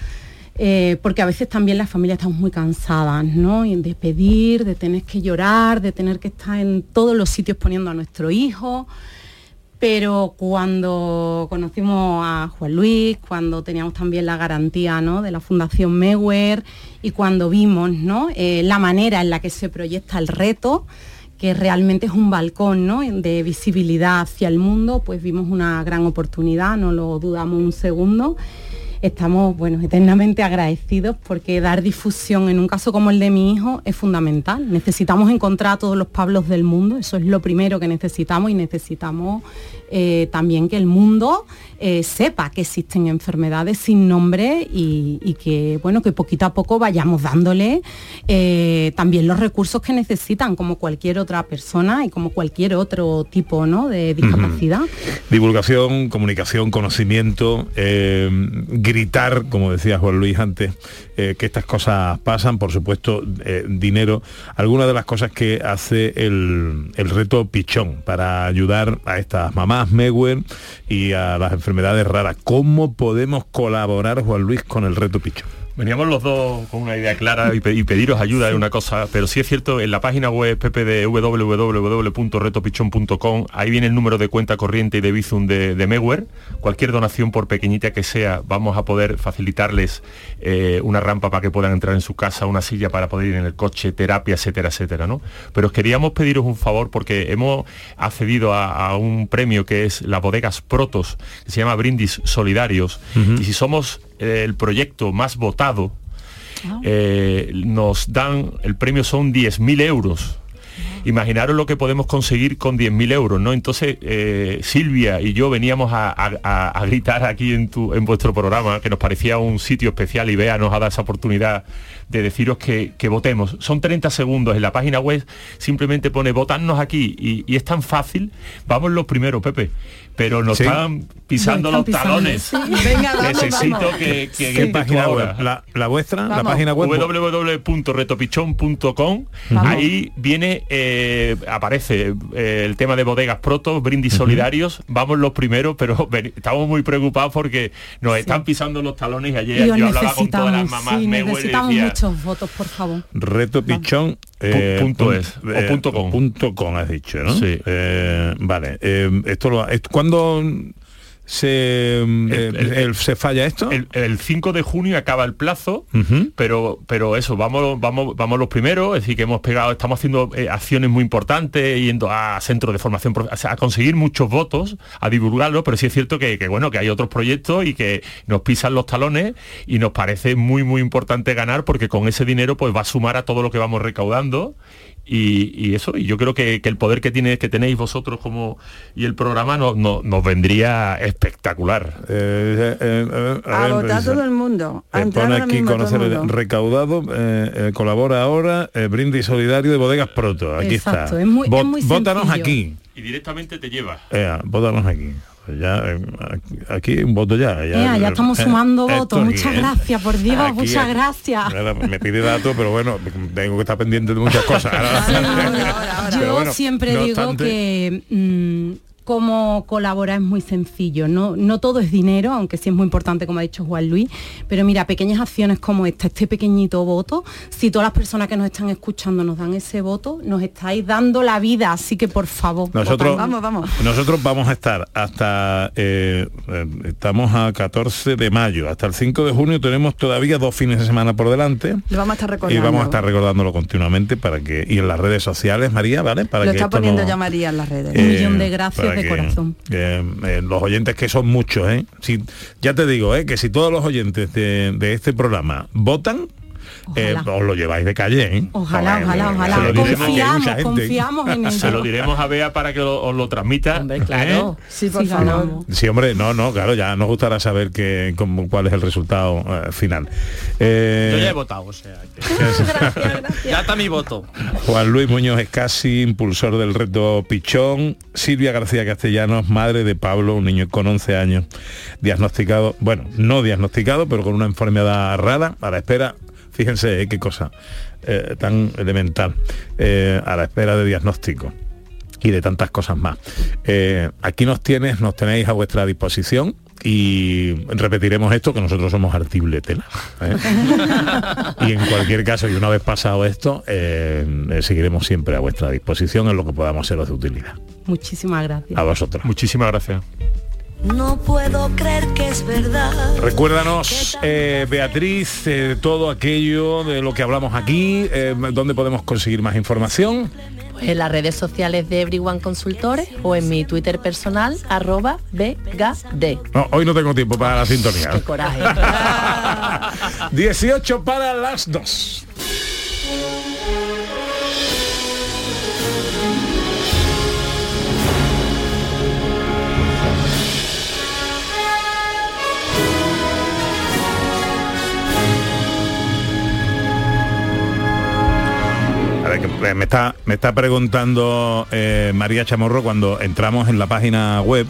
eh, porque a veces también las familias estamos muy cansadas, ¿no? Y de pedir, de tener que llorar, de tener que estar en todos los sitios poniendo a nuestro hijo. Pero cuando conocimos a Juan Luis, cuando teníamos también la garantía ¿no? de la Fundación Mewer y cuando vimos ¿no? eh, la manera en la que se proyecta el reto, que realmente es un balcón ¿no? de visibilidad hacia el mundo, pues vimos una gran oportunidad, no lo dudamos un segundo. Estamos bueno, eternamente agradecidos porque dar difusión en un caso como el de mi hijo es fundamental. Necesitamos encontrar a todos los Pablos del mundo, eso es lo primero que necesitamos y necesitamos eh, también que el mundo eh, sepa que existen enfermedades sin nombre y, y que bueno que poquito a poco vayamos dándole eh, también los recursos que necesitan como cualquier otra persona y como cualquier otro tipo ¿no? de discapacidad. Divulgación, comunicación, conocimiento, gritar, como decía Juan Luis antes, eh, que estas cosas pasan, por supuesto, eh, dinero. Algunas de las cosas que hace el, el reto Pichón para ayudar a estas mamás Mewer y a las enfermedades raras. ¿Cómo podemos colaborar, Juan Luis, con el reto Pichón? Veníamos los dos con una idea clara y, pe- y pediros ayuda en una cosa, pero sí es cierto, en la página web Pepe de www.retopichón.com, ahí viene el número de cuenta corriente y de Bizum de, de Mewer. Cualquier donación, por pequeñita que sea, vamos a poder facilitarles eh, una rampa para que puedan entrar en su casa, una silla para poder ir en el coche, terapia, etcétera, etcétera, ¿no? Pero os queríamos pediros un favor porque hemos accedido a, a un premio que es las bodegas Protos, que se llama Brindis Solidarios, y si somos el proyecto más votado, eh, nos dan, el premio son 10.000 euros. Imaginaros lo que podemos conseguir con 10.000 euros, ¿no? Entonces, eh, Silvia y yo veníamos a, a- a- a gritar aquí en, tu, en vuestro programa, que nos parecía un sitio especial y Bea nos ha dado esa oportunidad de deciros que, que votemos. Son 30 segundos en la página web, simplemente pone votarnos aquí y, y es tan fácil. Vamos los primeros, Pepe, pero nos Sí. están pisando los están talones. pisando, sí. Venga, vamos, Necesito vamos. que, que ¿Qué grites tú página web? ahora. ¿La, la vuestra? ¿La página web? www.retopichón.com Vamos. ahí viene eh, aparece eh, el tema de bodegas protos brindis solidarios vamos los primeros pero (laughs) ven- estamos muy preocupados porque nos están pisando los talones y ayer yo hablaba con todas las mamás sí, y necesitamos decía, muchos votos, por favor. Reto Pichón. eh, punto pun- es, o eh, punto com. punto com has dicho, ¿no? Sí. Eh, vale. eh, esto lo, esto- ¿Cuándo se, eh, el- se falla esto? el, el 5 de junio acaba el plazo pero pero eso vamos vamos vamos los primeros es decir que hemos pegado estamos haciendo eh, acciones muy importantes yendo a centros de formación profe- o sea, a conseguir muchos votos a divulgarlo pero sí es cierto que, que, bueno que hay otros proyectos y que nos pisan los talones y nos parece muy muy importante ganar porque con ese dinero pues va a sumar a todo lo que vamos recaudando y, y eso y yo creo que, que el poder que tiene que tenéis vosotros como y el programa no- no- nos vendría espectacular Eh, A votar todo el mundo. Eh, pone aquí el conocer mundo. recaudado, eh, eh, colabora ahora, eh, brindis solidario de bodegas proto. Aquí Exacto, está. es muy- es muy aquí. y directamente te lleva Eh, vótanos aquí. Pues ya, eh, aquí un voto ya. Ya estamos (laughs) sumando votos. Muchas gracias, por Dios, Aquí, muchas gracias. Me pide datos, pero bueno, tengo que estar pendiente de muchas cosas. (laughs) Yo bueno, siempre no digo obstante- que mm, cómo colaborar es muy sencillo. No, no todo es dinero, aunque sí es muy importante, como ha dicho Juan Luis. Pero mira, pequeñas acciones como esta, este pequeñito voto, si todas las personas que nos están escuchando nos dan ese voto, nos estáis dando la vida. Así que por favor. Nosotros, votad. nosotros vamos a estar hasta, eh, eh, estamos a 14 de mayo, hasta el 5 de junio tenemos todavía dos fines de semana por delante. Lo vamos a estar Y recordando. vamos a estar recordándolo continuamente para que y en las redes sociales María vale para Lo que está poniendo no- ya María en las redes. eh, Un millón de gracias para de que, corazón. eh, eh, los oyentes que son muchos ¿eh? si, ya te digo ¿eh? que si todos los oyentes de, de este programa votan eh, os lo lleváis de calle ¿eh? Ojalá, Joder, ojalá, se ojalá. lo diremos, Confiamos, confiamos en (laughs) se lo diremos a Bea para que lo- os lo transmita claro. ¿eh? Sí, por Sí, favor. ganamos. Sí, hombre, no, no, claro, ya nos gustará saber que, cómo- cuál es el resultado eh, final. Eh, Yo ya he votado, o sea. que- (laughs) ya está mi voto. Juan Luis Muñoz Escasi, impulsor del reto Pichón, Silvia García Castellanos, madre de Pablo, un niño con 11 años, diagnosticado, bueno, no diagnosticado, pero con una enfermedad rara, a la espera, fíjense eh, qué cosa eh, tan elemental, eh, a la espera de diagnóstico y de tantas cosas más. Eh, aquí nos tienes, nos tenéis a vuestra disposición y repetiremos esto que nosotros somos artible tela. ¿eh? (laughs) y en cualquier caso, y una vez pasado esto, eh, eh, seguiremos siempre a vuestra disposición en lo que podamos seros de utilidad. Muchísimas gracias. A vosotros. Muchísimas gracias. No puedo creer que es verdad. Recuérdanos, eh, Beatriz, eh, todo aquello de lo que hablamos aquí, eh, dónde podemos conseguir más información. Pues en las redes sociales de Everyone Consultores o en mi Twitter personal, arroba BGD. No, hoy no tengo tiempo para la sintonía. Qué coraje. (laughs) 18 para las 2. Me está, me está preguntando eh, María Chamorro cuando entramos en la página web,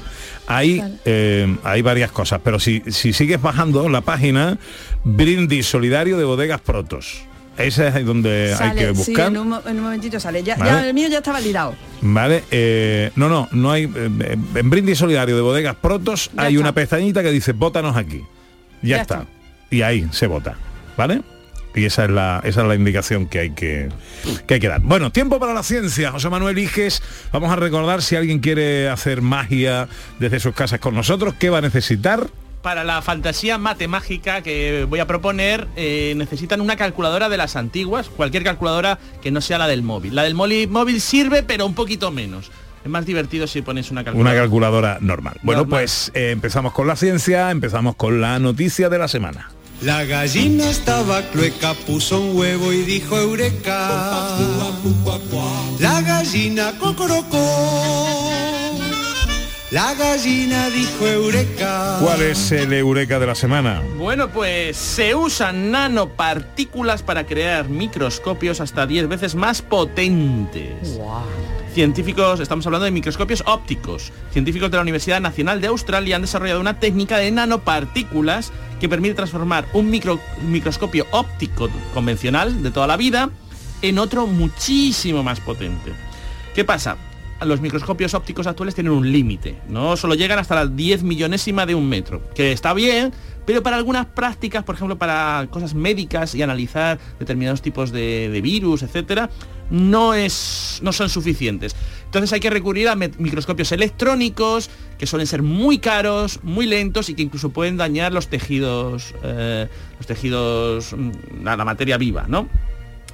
hay, eh, hay varias cosas, pero si, si sigues bajando la página, brindis solidario de bodegas Protos. Ese es donde hay que sí, buscar. en un, en un momentito sale. Ya, Vale. ya el mío ya está validado. Vale, eh, no, no, no hay. eh, en Brindis Solidario de Bodegas Protos Ya hay está. una pestañita que dice bótanos aquí. Ya, Ya está. está. Y ahí se vota. ¿Vale? Y esa es la, esa es la indicación que hay que, que hay que dar. Bueno, tiempo para la ciencia. José Manuel Iges, vamos a recordar si alguien quiere hacer magia desde sus casas con nosotros, ¿qué va a necesitar? Para la fantasía matemágica que voy a proponer, eh, necesitan una calculadora de las antiguas, cualquier calculadora que no sea la del móvil. La del móvil, móvil sirve, pero un poquito menos. Es más divertido si pones una Una calculadora. calculadora normal. Bueno, Normal. pues eh, empezamos con la ciencia, empezamos con la noticia de la semana. La gallina estaba clueca, puso un huevo y dijo eureka. La gallina cocorocó. La gallina dijo eureka. ¿Cuál es el eureka de la semana? Bueno, pues se usan nanopartículas para crear microscopios hasta 10 veces más potentes. Científicos, estamos hablando de microscopios ópticos. Científicos de la Universidad Nacional de Australia han desarrollado una técnica de nanopartículas que permite transformar un micro- microscopio óptico convencional de toda la vida en otro muchísimo más potente. ¿Qué pasa? Los microscopios ópticos actuales tienen un límite, no solo llegan hasta la 10 millonésima de un metro, que está bien, pero para algunas prácticas, por ejemplo, para cosas médicas y analizar determinados tipos de, virus, etcétera, no, es, no son suficientes. Entonces hay que recurrir a microscopios electrónicos, que suelen ser muy caros, muy lentos y que incluso pueden dañar los tejidos, eh, los tejidos, mm, la, la materia viva, ¿no?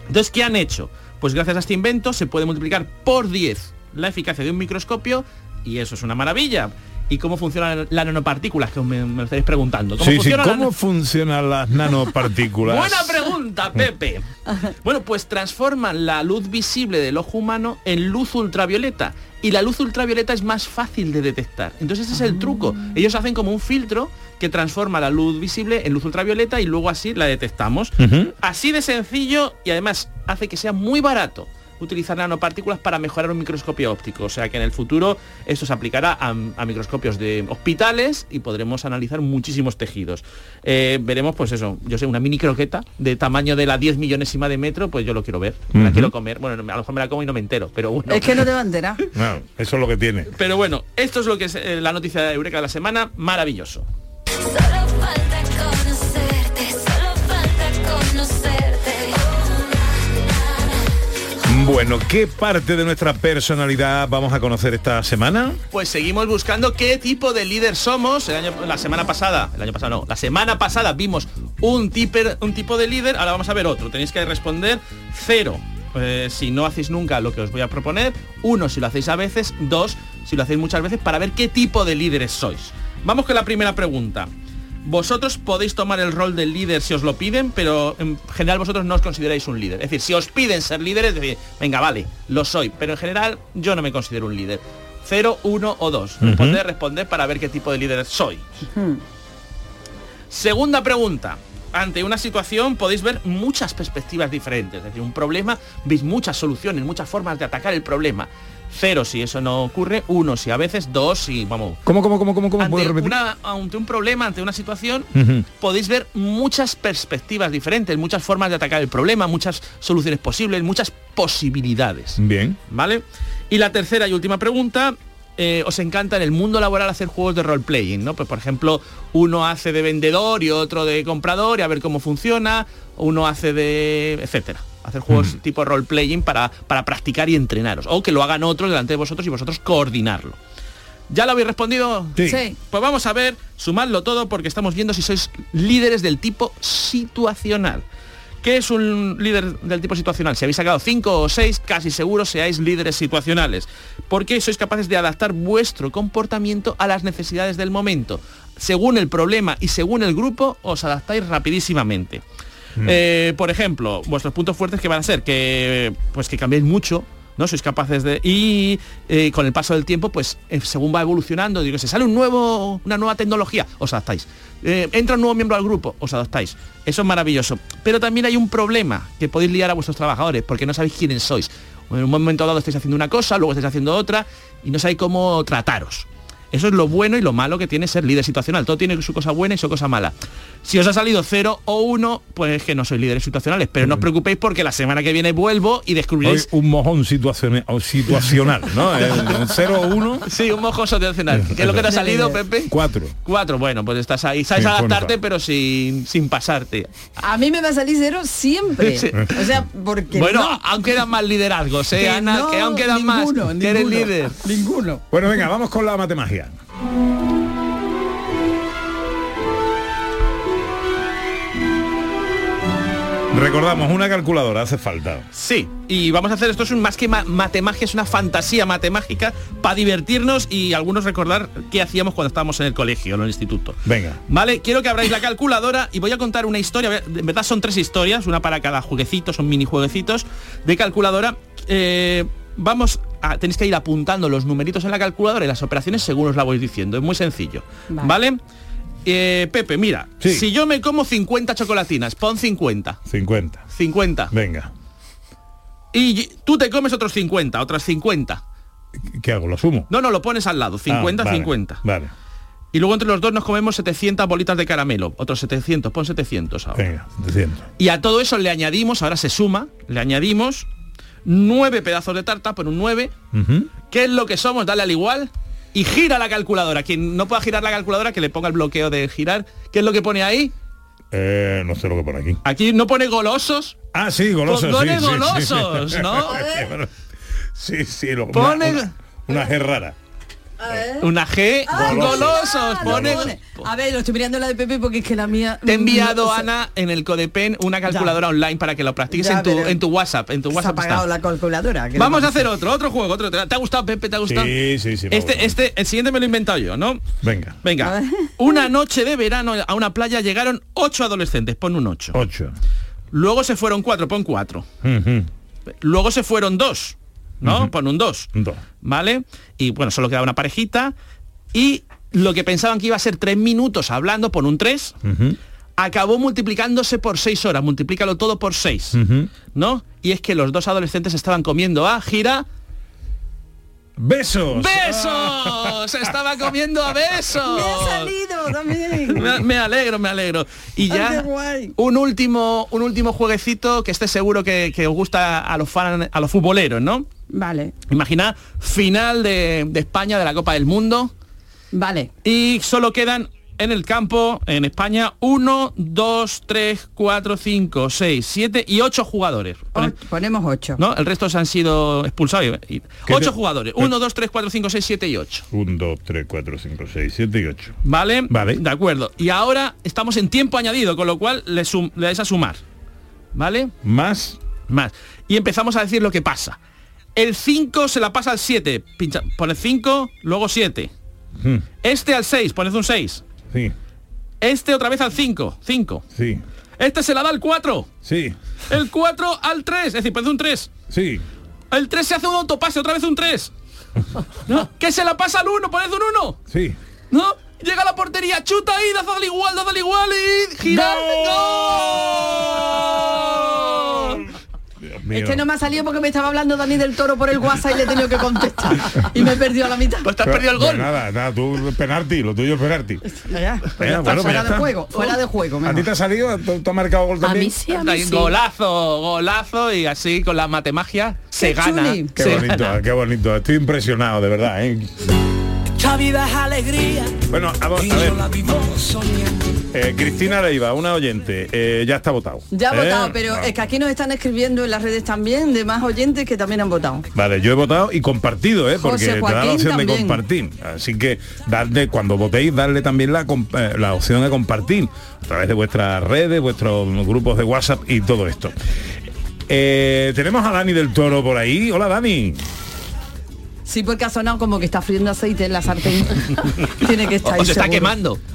Entonces, ¿qué han hecho? Pues gracias a este invento se puede multiplicar por 10 la eficacia de un microscopio y eso es una maravilla. ¿Y cómo funcionan las nanopartículas? Que me, me lo estáis preguntando. ¿Cómo Sí, sí, funcionan las ¿cómo funcionan las nanopartículas? (laughs) Buena pregunta, Pepe. (laughs) Bueno, pues transforman la luz visible del ojo humano en luz ultravioleta. Y la luz ultravioleta es más fácil de detectar. Entonces ese es el truco. Ellos hacen como un filtro que transforma la luz visible en luz ultravioleta y luego así la detectamos. Así de sencillo y además hace que sea muy barato utilizar nanopartículas para mejorar un microscopio óptico. O sea que en el futuro esto se aplicará a, a microscopios de hospitales y podremos analizar muchísimos tejidos. Eh, veremos, pues eso, yo sé, una mini croqueta de tamaño de la 10 millonésima de metro, pues yo lo quiero ver, la quiero comer. Bueno, a lo mejor me la como y no me entero, pero bueno. Es que no te va a enterar. (laughs) No, eso es lo que tiene. Pero bueno, esto es lo que es eh, la noticia de Eureka de la semana, maravilloso. Bueno, ¿qué parte de nuestra personalidad vamos a conocer esta semana? Pues seguimos buscando qué tipo de líder somos. El año- la semana pasada, el año pasado no, la semana pasada vimos un, un tipo de líder, ahora vamos a ver otro. Tenéis que responder cero. eh, si no hacéis nunca lo que os voy a proponer, uno si lo hacéis a veces, dos si lo hacéis muchas veces para ver qué tipo de líderes sois. Vamos con la primera pregunta. Vosotros podéis tomar el rol del líder si os lo piden, pero en general vosotros no os consideráis un líder. Es decir, si os piden ser líderes, decir, venga, vale, lo soy, pero en general yo no me considero un líder. Cero, uno o dos. Ujú. Responder, responder para ver qué tipo de líder soy. Segunda pregunta. Ante una situación podéis ver muchas perspectivas diferentes. Es decir, un problema, veis muchas soluciones, muchas formas de atacar el problema. Cero si eso no ocurre, uno si a veces, dos si, vamos, ¿Cómo, cómo, cómo, cómo, cómo? ¿Puedes ante, una- ante un problema, ante una situación, podéis ver muchas perspectivas diferentes, muchas formas de atacar el problema, muchas soluciones posibles, muchas posibilidades. Bien. ¿Vale? Y la tercera y última pregunta. eh, os encanta en el mundo laboral hacer juegos de role-playing, ¿no? Pues por ejemplo, uno hace de vendedor y otro de comprador y a ver cómo funciona, uno hace de. etcétera. Hacer juegos tipo role-playing para, para practicar y entrenaros. O que lo hagan otros delante de vosotros y vosotros coordinarlo. ¿Ya lo habéis respondido? Sí. Sí. Pues vamos a ver, sumadlo todo porque estamos viendo si sois líderes del tipo situacional. ¿Qué es un líder del tipo situacional? Si habéis sacado 5 o 6, casi seguro seáis líderes situacionales. Porque sois capaces de adaptar vuestro comportamiento a las necesidades del momento. Según el problema y según el grupo, os adaptáis rapidísimamente. Eh, por ejemplo, vuestros puntos fuertes que van a ser que pues que cambiéis mucho, ¿no? Sois capaces de. Y eh, con el paso del tiempo, pues eh, según va evolucionando, digo, se sale un nuevo, una nueva tecnología, os adaptáis. Entra un nuevo miembro al grupo, os adaptáis. Eso es maravilloso. Pero también hay un problema que podéis liar a vuestros trabajadores, porque no sabéis quiénes sois. En un momento dado estáis haciendo una cosa, luego estáis haciendo otra, y no sabéis cómo trataros. Eso es lo bueno y lo malo que tiene ser líder situacional. Todo tiene su cosa buena y su cosa mala. Si os ha salido 0 o 1, pues es que no sois líderes situacionales. Pero no os preocupéis porque la semana que viene vuelvo y Hoy descubriréis... un mojón situacional, o situacional ¿no? (laughs) El, 0 o 1. Sí, un mojón situacional. ¿Qué es lo que te ha salido, Pepe? 4. Cuatro, bueno, pues estás ahí. Sabes Sí, adaptarte, pero sin, sin pasarte. A mí me va a salir cero siempre. (laughs) Sí. O sea, porque Bueno, no. aún quedan más liderazgos, ¿eh, Que Ana? no, que aún quedan más. ninguno, Que eres líder. Ninguno. Bueno, venga, vamos con la matemagia. Recordamos, una calculadora hace falta. Sí, y vamos a hacer esto es un más que ma- matemagia, es una fantasía matemágica para divertirnos y algunos recordar qué hacíamos cuando estábamos en el colegio, en el instituto. Venga. Vale, quiero que abráis la calculadora y voy a contar una historia. En verdad son tres historias, una para cada jueguecito, son mini jueguecitos de calculadora. Eh, vamos a, tenéis que ir apuntando los numeritos en la calculadora y las operaciones según os la voy diciendo. Es muy sencillo. Vale. ¿Vale? Eh, Pepe, mira, Sí. si yo me como 50 chocolatinas, pon 50. 50. 50. Venga. Y tú te comes otros 50, otras 50. ¿Qué hago? ¿Lo sumo? No, no, lo pones al lado, 50, Ah, vale, 50. Vale. Y luego entre los dos nos comemos 700 bolitas de caramelo, otros 700, pon 700 ahora. Venga, 700. Y a todo eso le añadimos, ahora se suma, le añadimos nueve pedazos de tarta por un 9. Ujú. ¿Qué es lo que somos? Dale al igual. Y gira la calculadora. Quien no pueda girar la calculadora, que le ponga el bloqueo de girar. ¿Qué es lo que pone ahí? Eh, no sé lo que pone aquí. Aquí no pone golosos. Ah, sí, golosos. Pone sí, sí, sí. golosos, ¿no? (laughs) Sí, sí, lo, Pone- una, una G rara. Una G. Golosos. Golosos. Pone... A ver, lo estoy mirando la de Pepe porque es que la mía... Te he enviado, no sé. Ana, en el Codepen una calculadora online para que lo practiques Ya, en, tu, en tu WhatsApp. En tu Se ha WhatsApp está. la calculadora. que Vamos a hacer otro, otro juego, otro. ¿Te ha gustado, Pepe? ¿Te ha gustado? Sí, sí, sí. Este, este, el siguiente me lo he inventado yo, ¿no? Venga. Venga. (laughs) Una noche de verano a una playa llegaron ocho adolescentes, pon un 8. 8. Luego se fueron cuatro, pon cuatro. Luego se fueron dos, ¿no? Pon un 2. Dos. ¿Vale? Y bueno, solo queda una parejita. Y lo que pensaban que iba a ser tres minutos hablando, pon un 3. Acabó multiplicándose por seis horas. Multiplícalo todo por seis. ¿No? Y es que los dos adolescentes estaban comiendo a gira. ¡Besos! ¡Besos! Se estaba comiendo a besos. Me ha salido también. Me, me alegro, me alegro. Y ya un último, un último jueguecito que esté seguro que, que os gusta a los fan, a los futboleros, ¿no? Vale, Imagina final de, de España de la Copa del Mundo vale. y solo quedan en el campo en España 1, 2, 3, 4, 5, 6, 7 y 8 jugadores. Pone- ponemos ocho. ¿No? El resto se han sido expulsados. y- y- ¿Qué Ocho te- jugadores. 1, 2, 3, 4, 5, 6, 7 y 8. 1, 2, 3, 4, 5, 6, 7 y 8. ¿Vale? Vale. De acuerdo. Y ahora estamos en tiempo añadido, con lo cual le, sum- le dais a sumar. ¿Vale? Más. Más. Y empezamos a decir lo que pasa. El 5 se la pasa al 7. Pincha, pone 5, luego 7. Mm, Este al 6, poned un 6. Sí, Este otra vez al 5, 5. sí, Este se la da al 4. sí, El 4 al 3, es decir, poned un 3. sí. El 3 se hace un autopase, otra vez un 3. (laughs) ¿No? Que se la pasa al 1, poned un 1. Sí. ¿No? Llega a la portería, chuta ahí, daz al igual, daz al igual y girar. Dios mío. Es que no me ha salido porque me estaba hablando Dani del Toro por el WhatsApp y le he tenido que contestar. Y me he perdido a la mitad. Pues te has Pero- perdido el gol. nada, nada, tú penalti, lo tuyo es penalti. Ya, ya, pues ya bueno, pues fuera ya de está. juego, fuera de juego. ¿A mejor. ti te ha salido? ¿Tú, tú has marcado gol A también? mí sí, a mí sí. Golazo, golazo y así con la matemagia se Qué gana. chuli. Qué se bonito, gana. qué bonito. Estoy impresionado, de verdad. ¿eh? La vida es alegría Bueno, a, a y yo ver, la vivo soñando. Eh, Cristina Leiva, una oyente, eh, ya está votado. Ya ha ¿Eh? votado, pero No. es que aquí nos están escribiendo en las redes también de más oyentes que también han votado. Vale, yo he votado y compartido, ¿eh? porque te da la opción de compartir. Así que darle, cuando votéis, darle también la, la opción de compartir a través de vuestras redes, vuestros grupos de WhatsApp y todo esto. Tenemos a Dani del Toro por ahí. Hola Dani. Sí, porque ha sonado como que está friendo aceite en la sartén. (laughs) Tiene que estar O ahí se está seguro. quemando. (laughs)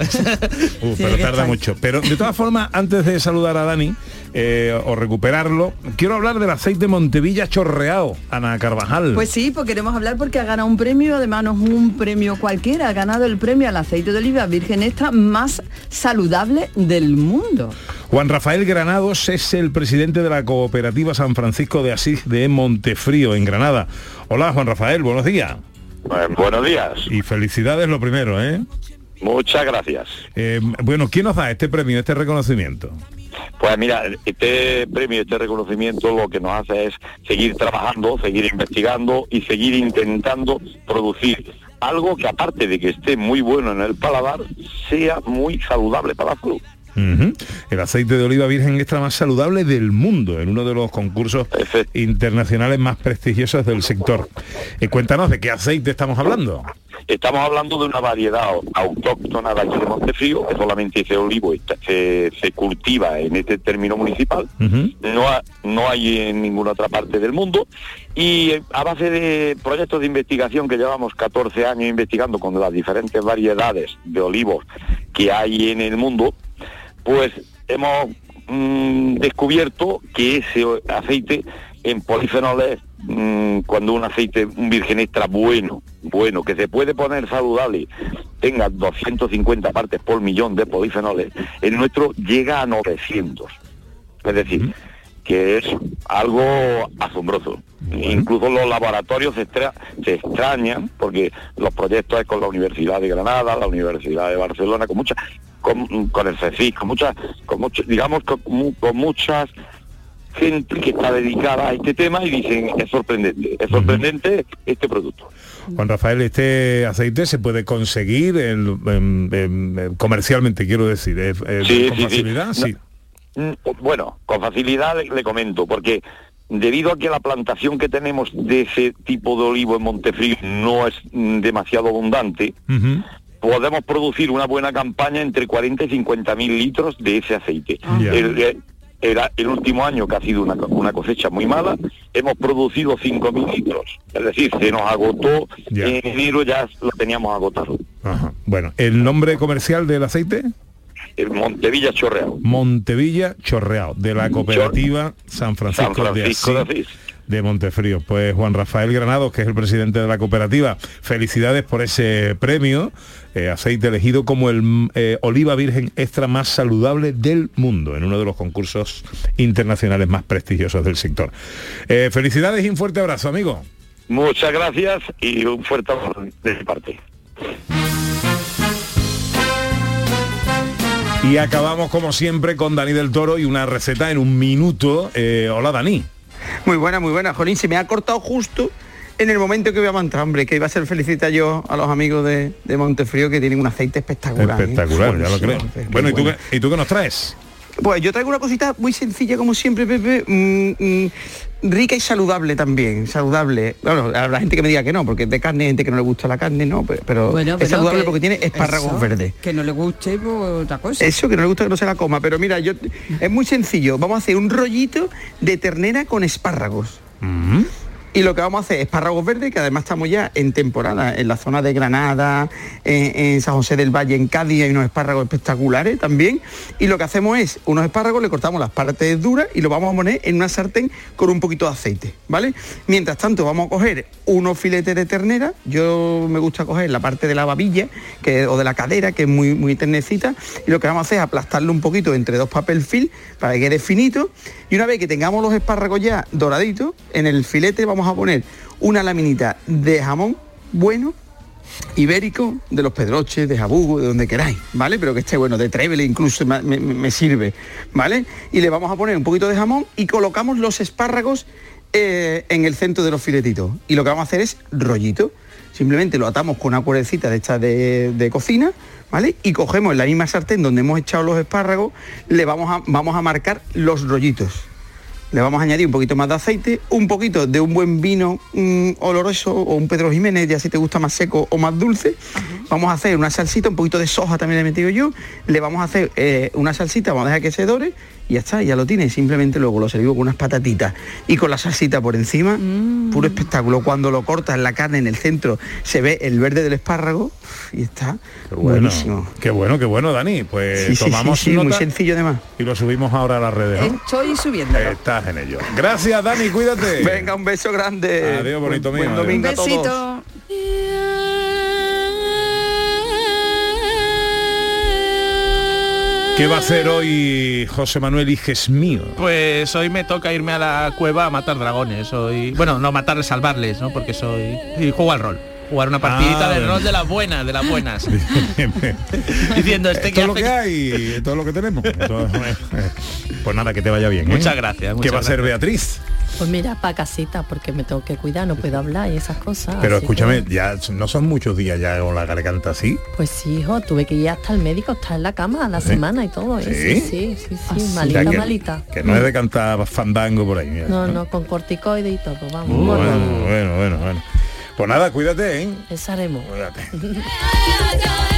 Uh, pero que tarda mucho. Pero de todas formas, antes de saludar a Dani eh, o recuperarlo, quiero hablar del aceite Montevilla chorreado, Ana Carvajal. Pues sí, pues queremos hablar porque ha ganado un premio, además no es un premio cualquiera, ha ganado el premio al aceite de oliva virgen extra más saludable del mundo. Juan Rafael Granados es el presidente de la cooperativa San Francisco de Asís de Montefrío, en Granada. Hola Juan Rafael, buenos días. Pues, buenos días. Y felicidades lo primero, ¿eh? Muchas gracias. Eh, bueno, ¿quién nos da este premio, este reconocimiento? Pues mira, este premio, este reconocimiento lo que nos hace es seguir trabajando, seguir investigando y seguir intentando producir algo que aparte de que esté muy bueno en el paladar, sea muy saludable para la salud. El aceite de oliva virgen extra más saludable del mundo, en uno de los concursos internacionales más prestigiosos del sector. Eh, cuéntanos de qué aceite estamos hablando. Estamos hablando de una variedad autóctona de aquí de Montefrío, que solamente ese olivo está- se, se cultiva en este término municipal, no, ha- no hay en ninguna otra parte del mundo, y eh, a base de proyectos de investigación que llevamos 14 años investigando con las diferentes variedades de olivos que hay en el mundo, pues hemos mm, descubierto que ese aceite en polifenoles, mm, cuando un aceite, un virgen extra bueno, bueno, que se puede poner saludable, tenga 250 partes por millón de polifenoles, el nuestro llega a 900. Es decir, que es algo asombroso. Incluso los laboratorios se, extra- se extrañan porque los proyectos es con la Universidad de Granada, la Universidad de Barcelona, con muchas, con, con el CECIC, con muchas, con mucho- digamos con, con muchas gente que está dedicada a este tema y dicen es sorprendente, es sorprendente este producto. Juan Rafael, este aceite se puede conseguir en- en- en- en- comercialmente, quiero decir, Sí, con sí, facilidad, sí. Bueno, con facilidad le, le comento, porque debido a que la plantación que tenemos de ese tipo de olivo en Montefrío no es mm, demasiado abundante, podemos producir una buena campaña entre 40 y 50 mil litros de ese aceite. El, eh, era el último año que ha sido una, una cosecha muy mala, hemos producido 5 mil litros. Es decir, se nos agotó, en enero ya lo teníamos agotado. Ajá. Bueno, ¿el nombre comercial del aceite? El Montevilla Chorreado. Montevilla Chorreado, de la cooperativa San Francisco, San Francisco de de Asís. De Montefrío. Pues Juan Rafael Granados, que es el presidente de la cooperativa, felicidades por ese premio, eh, aceite elegido como el eh, oliva virgen extra más saludable del mundo, en uno de los concursos internacionales más prestigiosos del sector. Eh, felicidades y un fuerte abrazo, amigo. Muchas gracias y un fuerte abrazo de mi parte. Y acabamos como siempre con Dani del Toro y una receta en un minuto. Hola Dani. Muy buena, muy buena. Jolín, se me ha cortado justo en el momento que voy a entrar, hombre, que iba a ser felicitar yo a los amigos de, de Montefrío que tienen un aceite espectacular. ¿eh? Espectacular, ya lo creo. Bueno, ¿y tú, bueno. ¿y tú qué nos traes? Pues yo traigo una cosita muy sencilla como siempre, Pepe, mm, mm, rica y saludable también, saludable. Bueno, habrá gente que me diga que no, porque es de carne, hay gente que no le gusta la carne, no, pero, pero Bueno, es pero saludable que- porque tiene espárragos eso, verdes. Que no le guste pues, otra cosa. Eso que no le gusta que no se la coma, pero mira, yo es muy sencillo. Vamos a hacer un rollito de ternera con espárragos. Y lo que vamos a hacer es espárragos verdes, que además estamos ya en temporada, en la zona de Granada, en, San José del Valle, en Cádiz, hay unos espárragos espectaculares también. Y lo que hacemos es, unos espárragos, le cortamos las partes duras y lo vamos a poner en una sartén con un poquito de aceite, ¿vale? Mientras tanto, vamos a coger unos filetes de ternera, yo me gusta coger la parte de la babilla que, o de la cadera, que es muy, muy ternecita, y lo que vamos a hacer es aplastarlo un poquito entre dos papel film para que quede finito, y una vez que tengamos los espárragos ya doraditos, en el filete vamos a poner una laminita de jamón bueno, ibérico, de los pedroches, de jabugo, de donde queráis, ¿vale? Pero que esté bueno, de trébele incluso me sirve, ¿vale? Y le vamos a poner un poquito de jamón y colocamos los espárragos eh, en el centro de los filetitos. Y lo que vamos a hacer es rollito. Simplemente lo atamos con una cuerdecita de esta de, de cocina, ¿vale? Y cogemos en la misma sartén donde hemos echado los espárragos, le vamos a, vamos a marcar los rollitos. Le vamos a añadir un poquito más de aceite, un poquito de un buen vino mm, oloroso o un Pedro Jiménez, ya si te gusta más seco o más dulce. Vamos a hacer una salsita, un poquito de soja también le he metido yo. Le vamos a hacer eh, una salsita, vamos a dejar que se dore y ya está, ya lo tiene. Simplemente luego lo servimos con unas patatitas y con la salsita por encima. Puro espectáculo. Cuando lo cortas la carne en el centro se ve el verde del espárrago y está Bueno, buenísimo. Qué bueno, qué bueno, Dani. Pues Sí, tomamos sí, sí, muy sencillo además. y lo subimos ahora a las redes. ¿no? Estoy subiendo. Estás en ello. Gracias, Dani, cuídate. Venga, un beso grande. Adiós, bonito mío. buen domingo a todos. ¿Qué va a hacer hoy José Manuel Iges mío? Pues hoy me toca irme a la cueva a matar dragones. Hoy, bueno, no matarles, salvarles, ¿no? Porque soy y juego al rol. Jugar una partidita Ah, de rol de las buenas, de las buenas. (laughs) Diciendo, este que lo hace- que hay, esto es lo que tenemos. Eh, (laughs) pues nada, que te vaya bien. ¿eh? Muchas gracias, ¿Qué muchas va a ser. Beatriz? Pues mira, para casita, porque me tengo que cuidar, no puedo hablar y esas cosas. Pero escúchame, que- ya no son muchos días ya con la garganta así. Pues sí, hijo, tuve que ir hasta el médico, estar en la cama a la ¿Sí? semana y todo. ¿eh? ¿Sí? Sí, sí, sí, sea, malita, que, malita. Que no es de cantar fandango por ahí. mira. No, no, con corticoide y todo, vamos. Uh, Bueno, bueno, bueno, bueno, bueno. Pues nada, cuídate, ¿eh? Eso haremos. (laughs)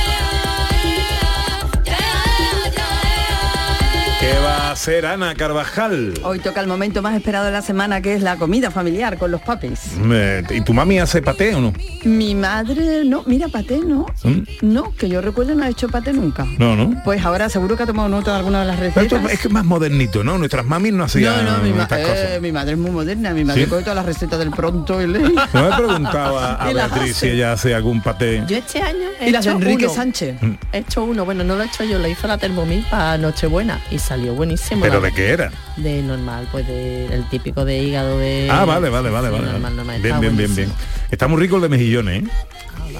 ¿Qué va a hacer Ana Carvajal? Hoy toca el momento más esperado de la semana, que es la comida familiar con los papis. Eh, ¿Y tu mami hace paté o no? Mi madre, no, mira, paté, no. ¿Mm? No, que yo recuerdo no ha hecho paté nunca. No, no. Pues ahora seguro que ha tomado nota de alguna de las Pero recetas. esto es que es más modernito, ¿no? Nuestras mamis no hacían no, no, mi, ma- estas cosas. eh, mi madre es muy moderna, mi madre ¿Sí? coge todas las recetas del pronto y le... (laughs) No me preguntaba (laughs) a Beatriz si ella hace algún paté. Yo este año he Y las de hecho Enrique uno. Sánchez. He hecho uno, bueno, no lo he hecho yo, lo hizo la Thermomix para Nochebuena y salió buenísimo. ¿Pero de qué era? De normal, pues de, el típico de hígado de... Ah, vale, vale, vale, Sí, vale. normal, vale. normal, Bien, está bien, bien, bien. Está muy rico el de mejillones, ¿eh?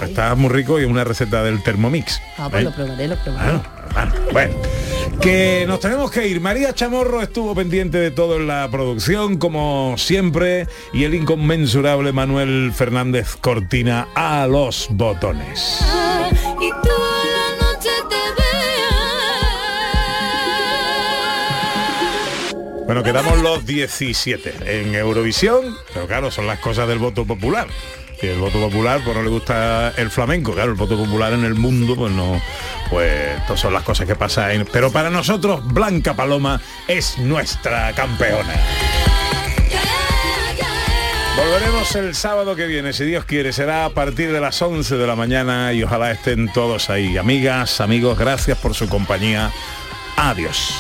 Está muy rico y es una receta del Thermomix. Ah, pues ¿eh? lo probaré, lo probaré. Bueno, bueno, que nos tenemos que ir. María Chamorro estuvo pendiente de todo en la producción, como siempre, y el inconmensurable Manuel Fernández Cortina a los botones. Bueno, quedamos los 17 en Eurovisión, pero claro, son las cosas del voto popular. Si el voto popular, pues no le gusta el flamenco, claro, el voto popular en el mundo, pues no, pues estas son las cosas que pasan. Pero para nosotros, Blanca Paloma es nuestra campeona. Volveremos el sábado que viene, si Dios quiere, será a partir de las 11 de la mañana y ojalá estén todos ahí. Amigas, amigos, gracias por su compañía. Adiós.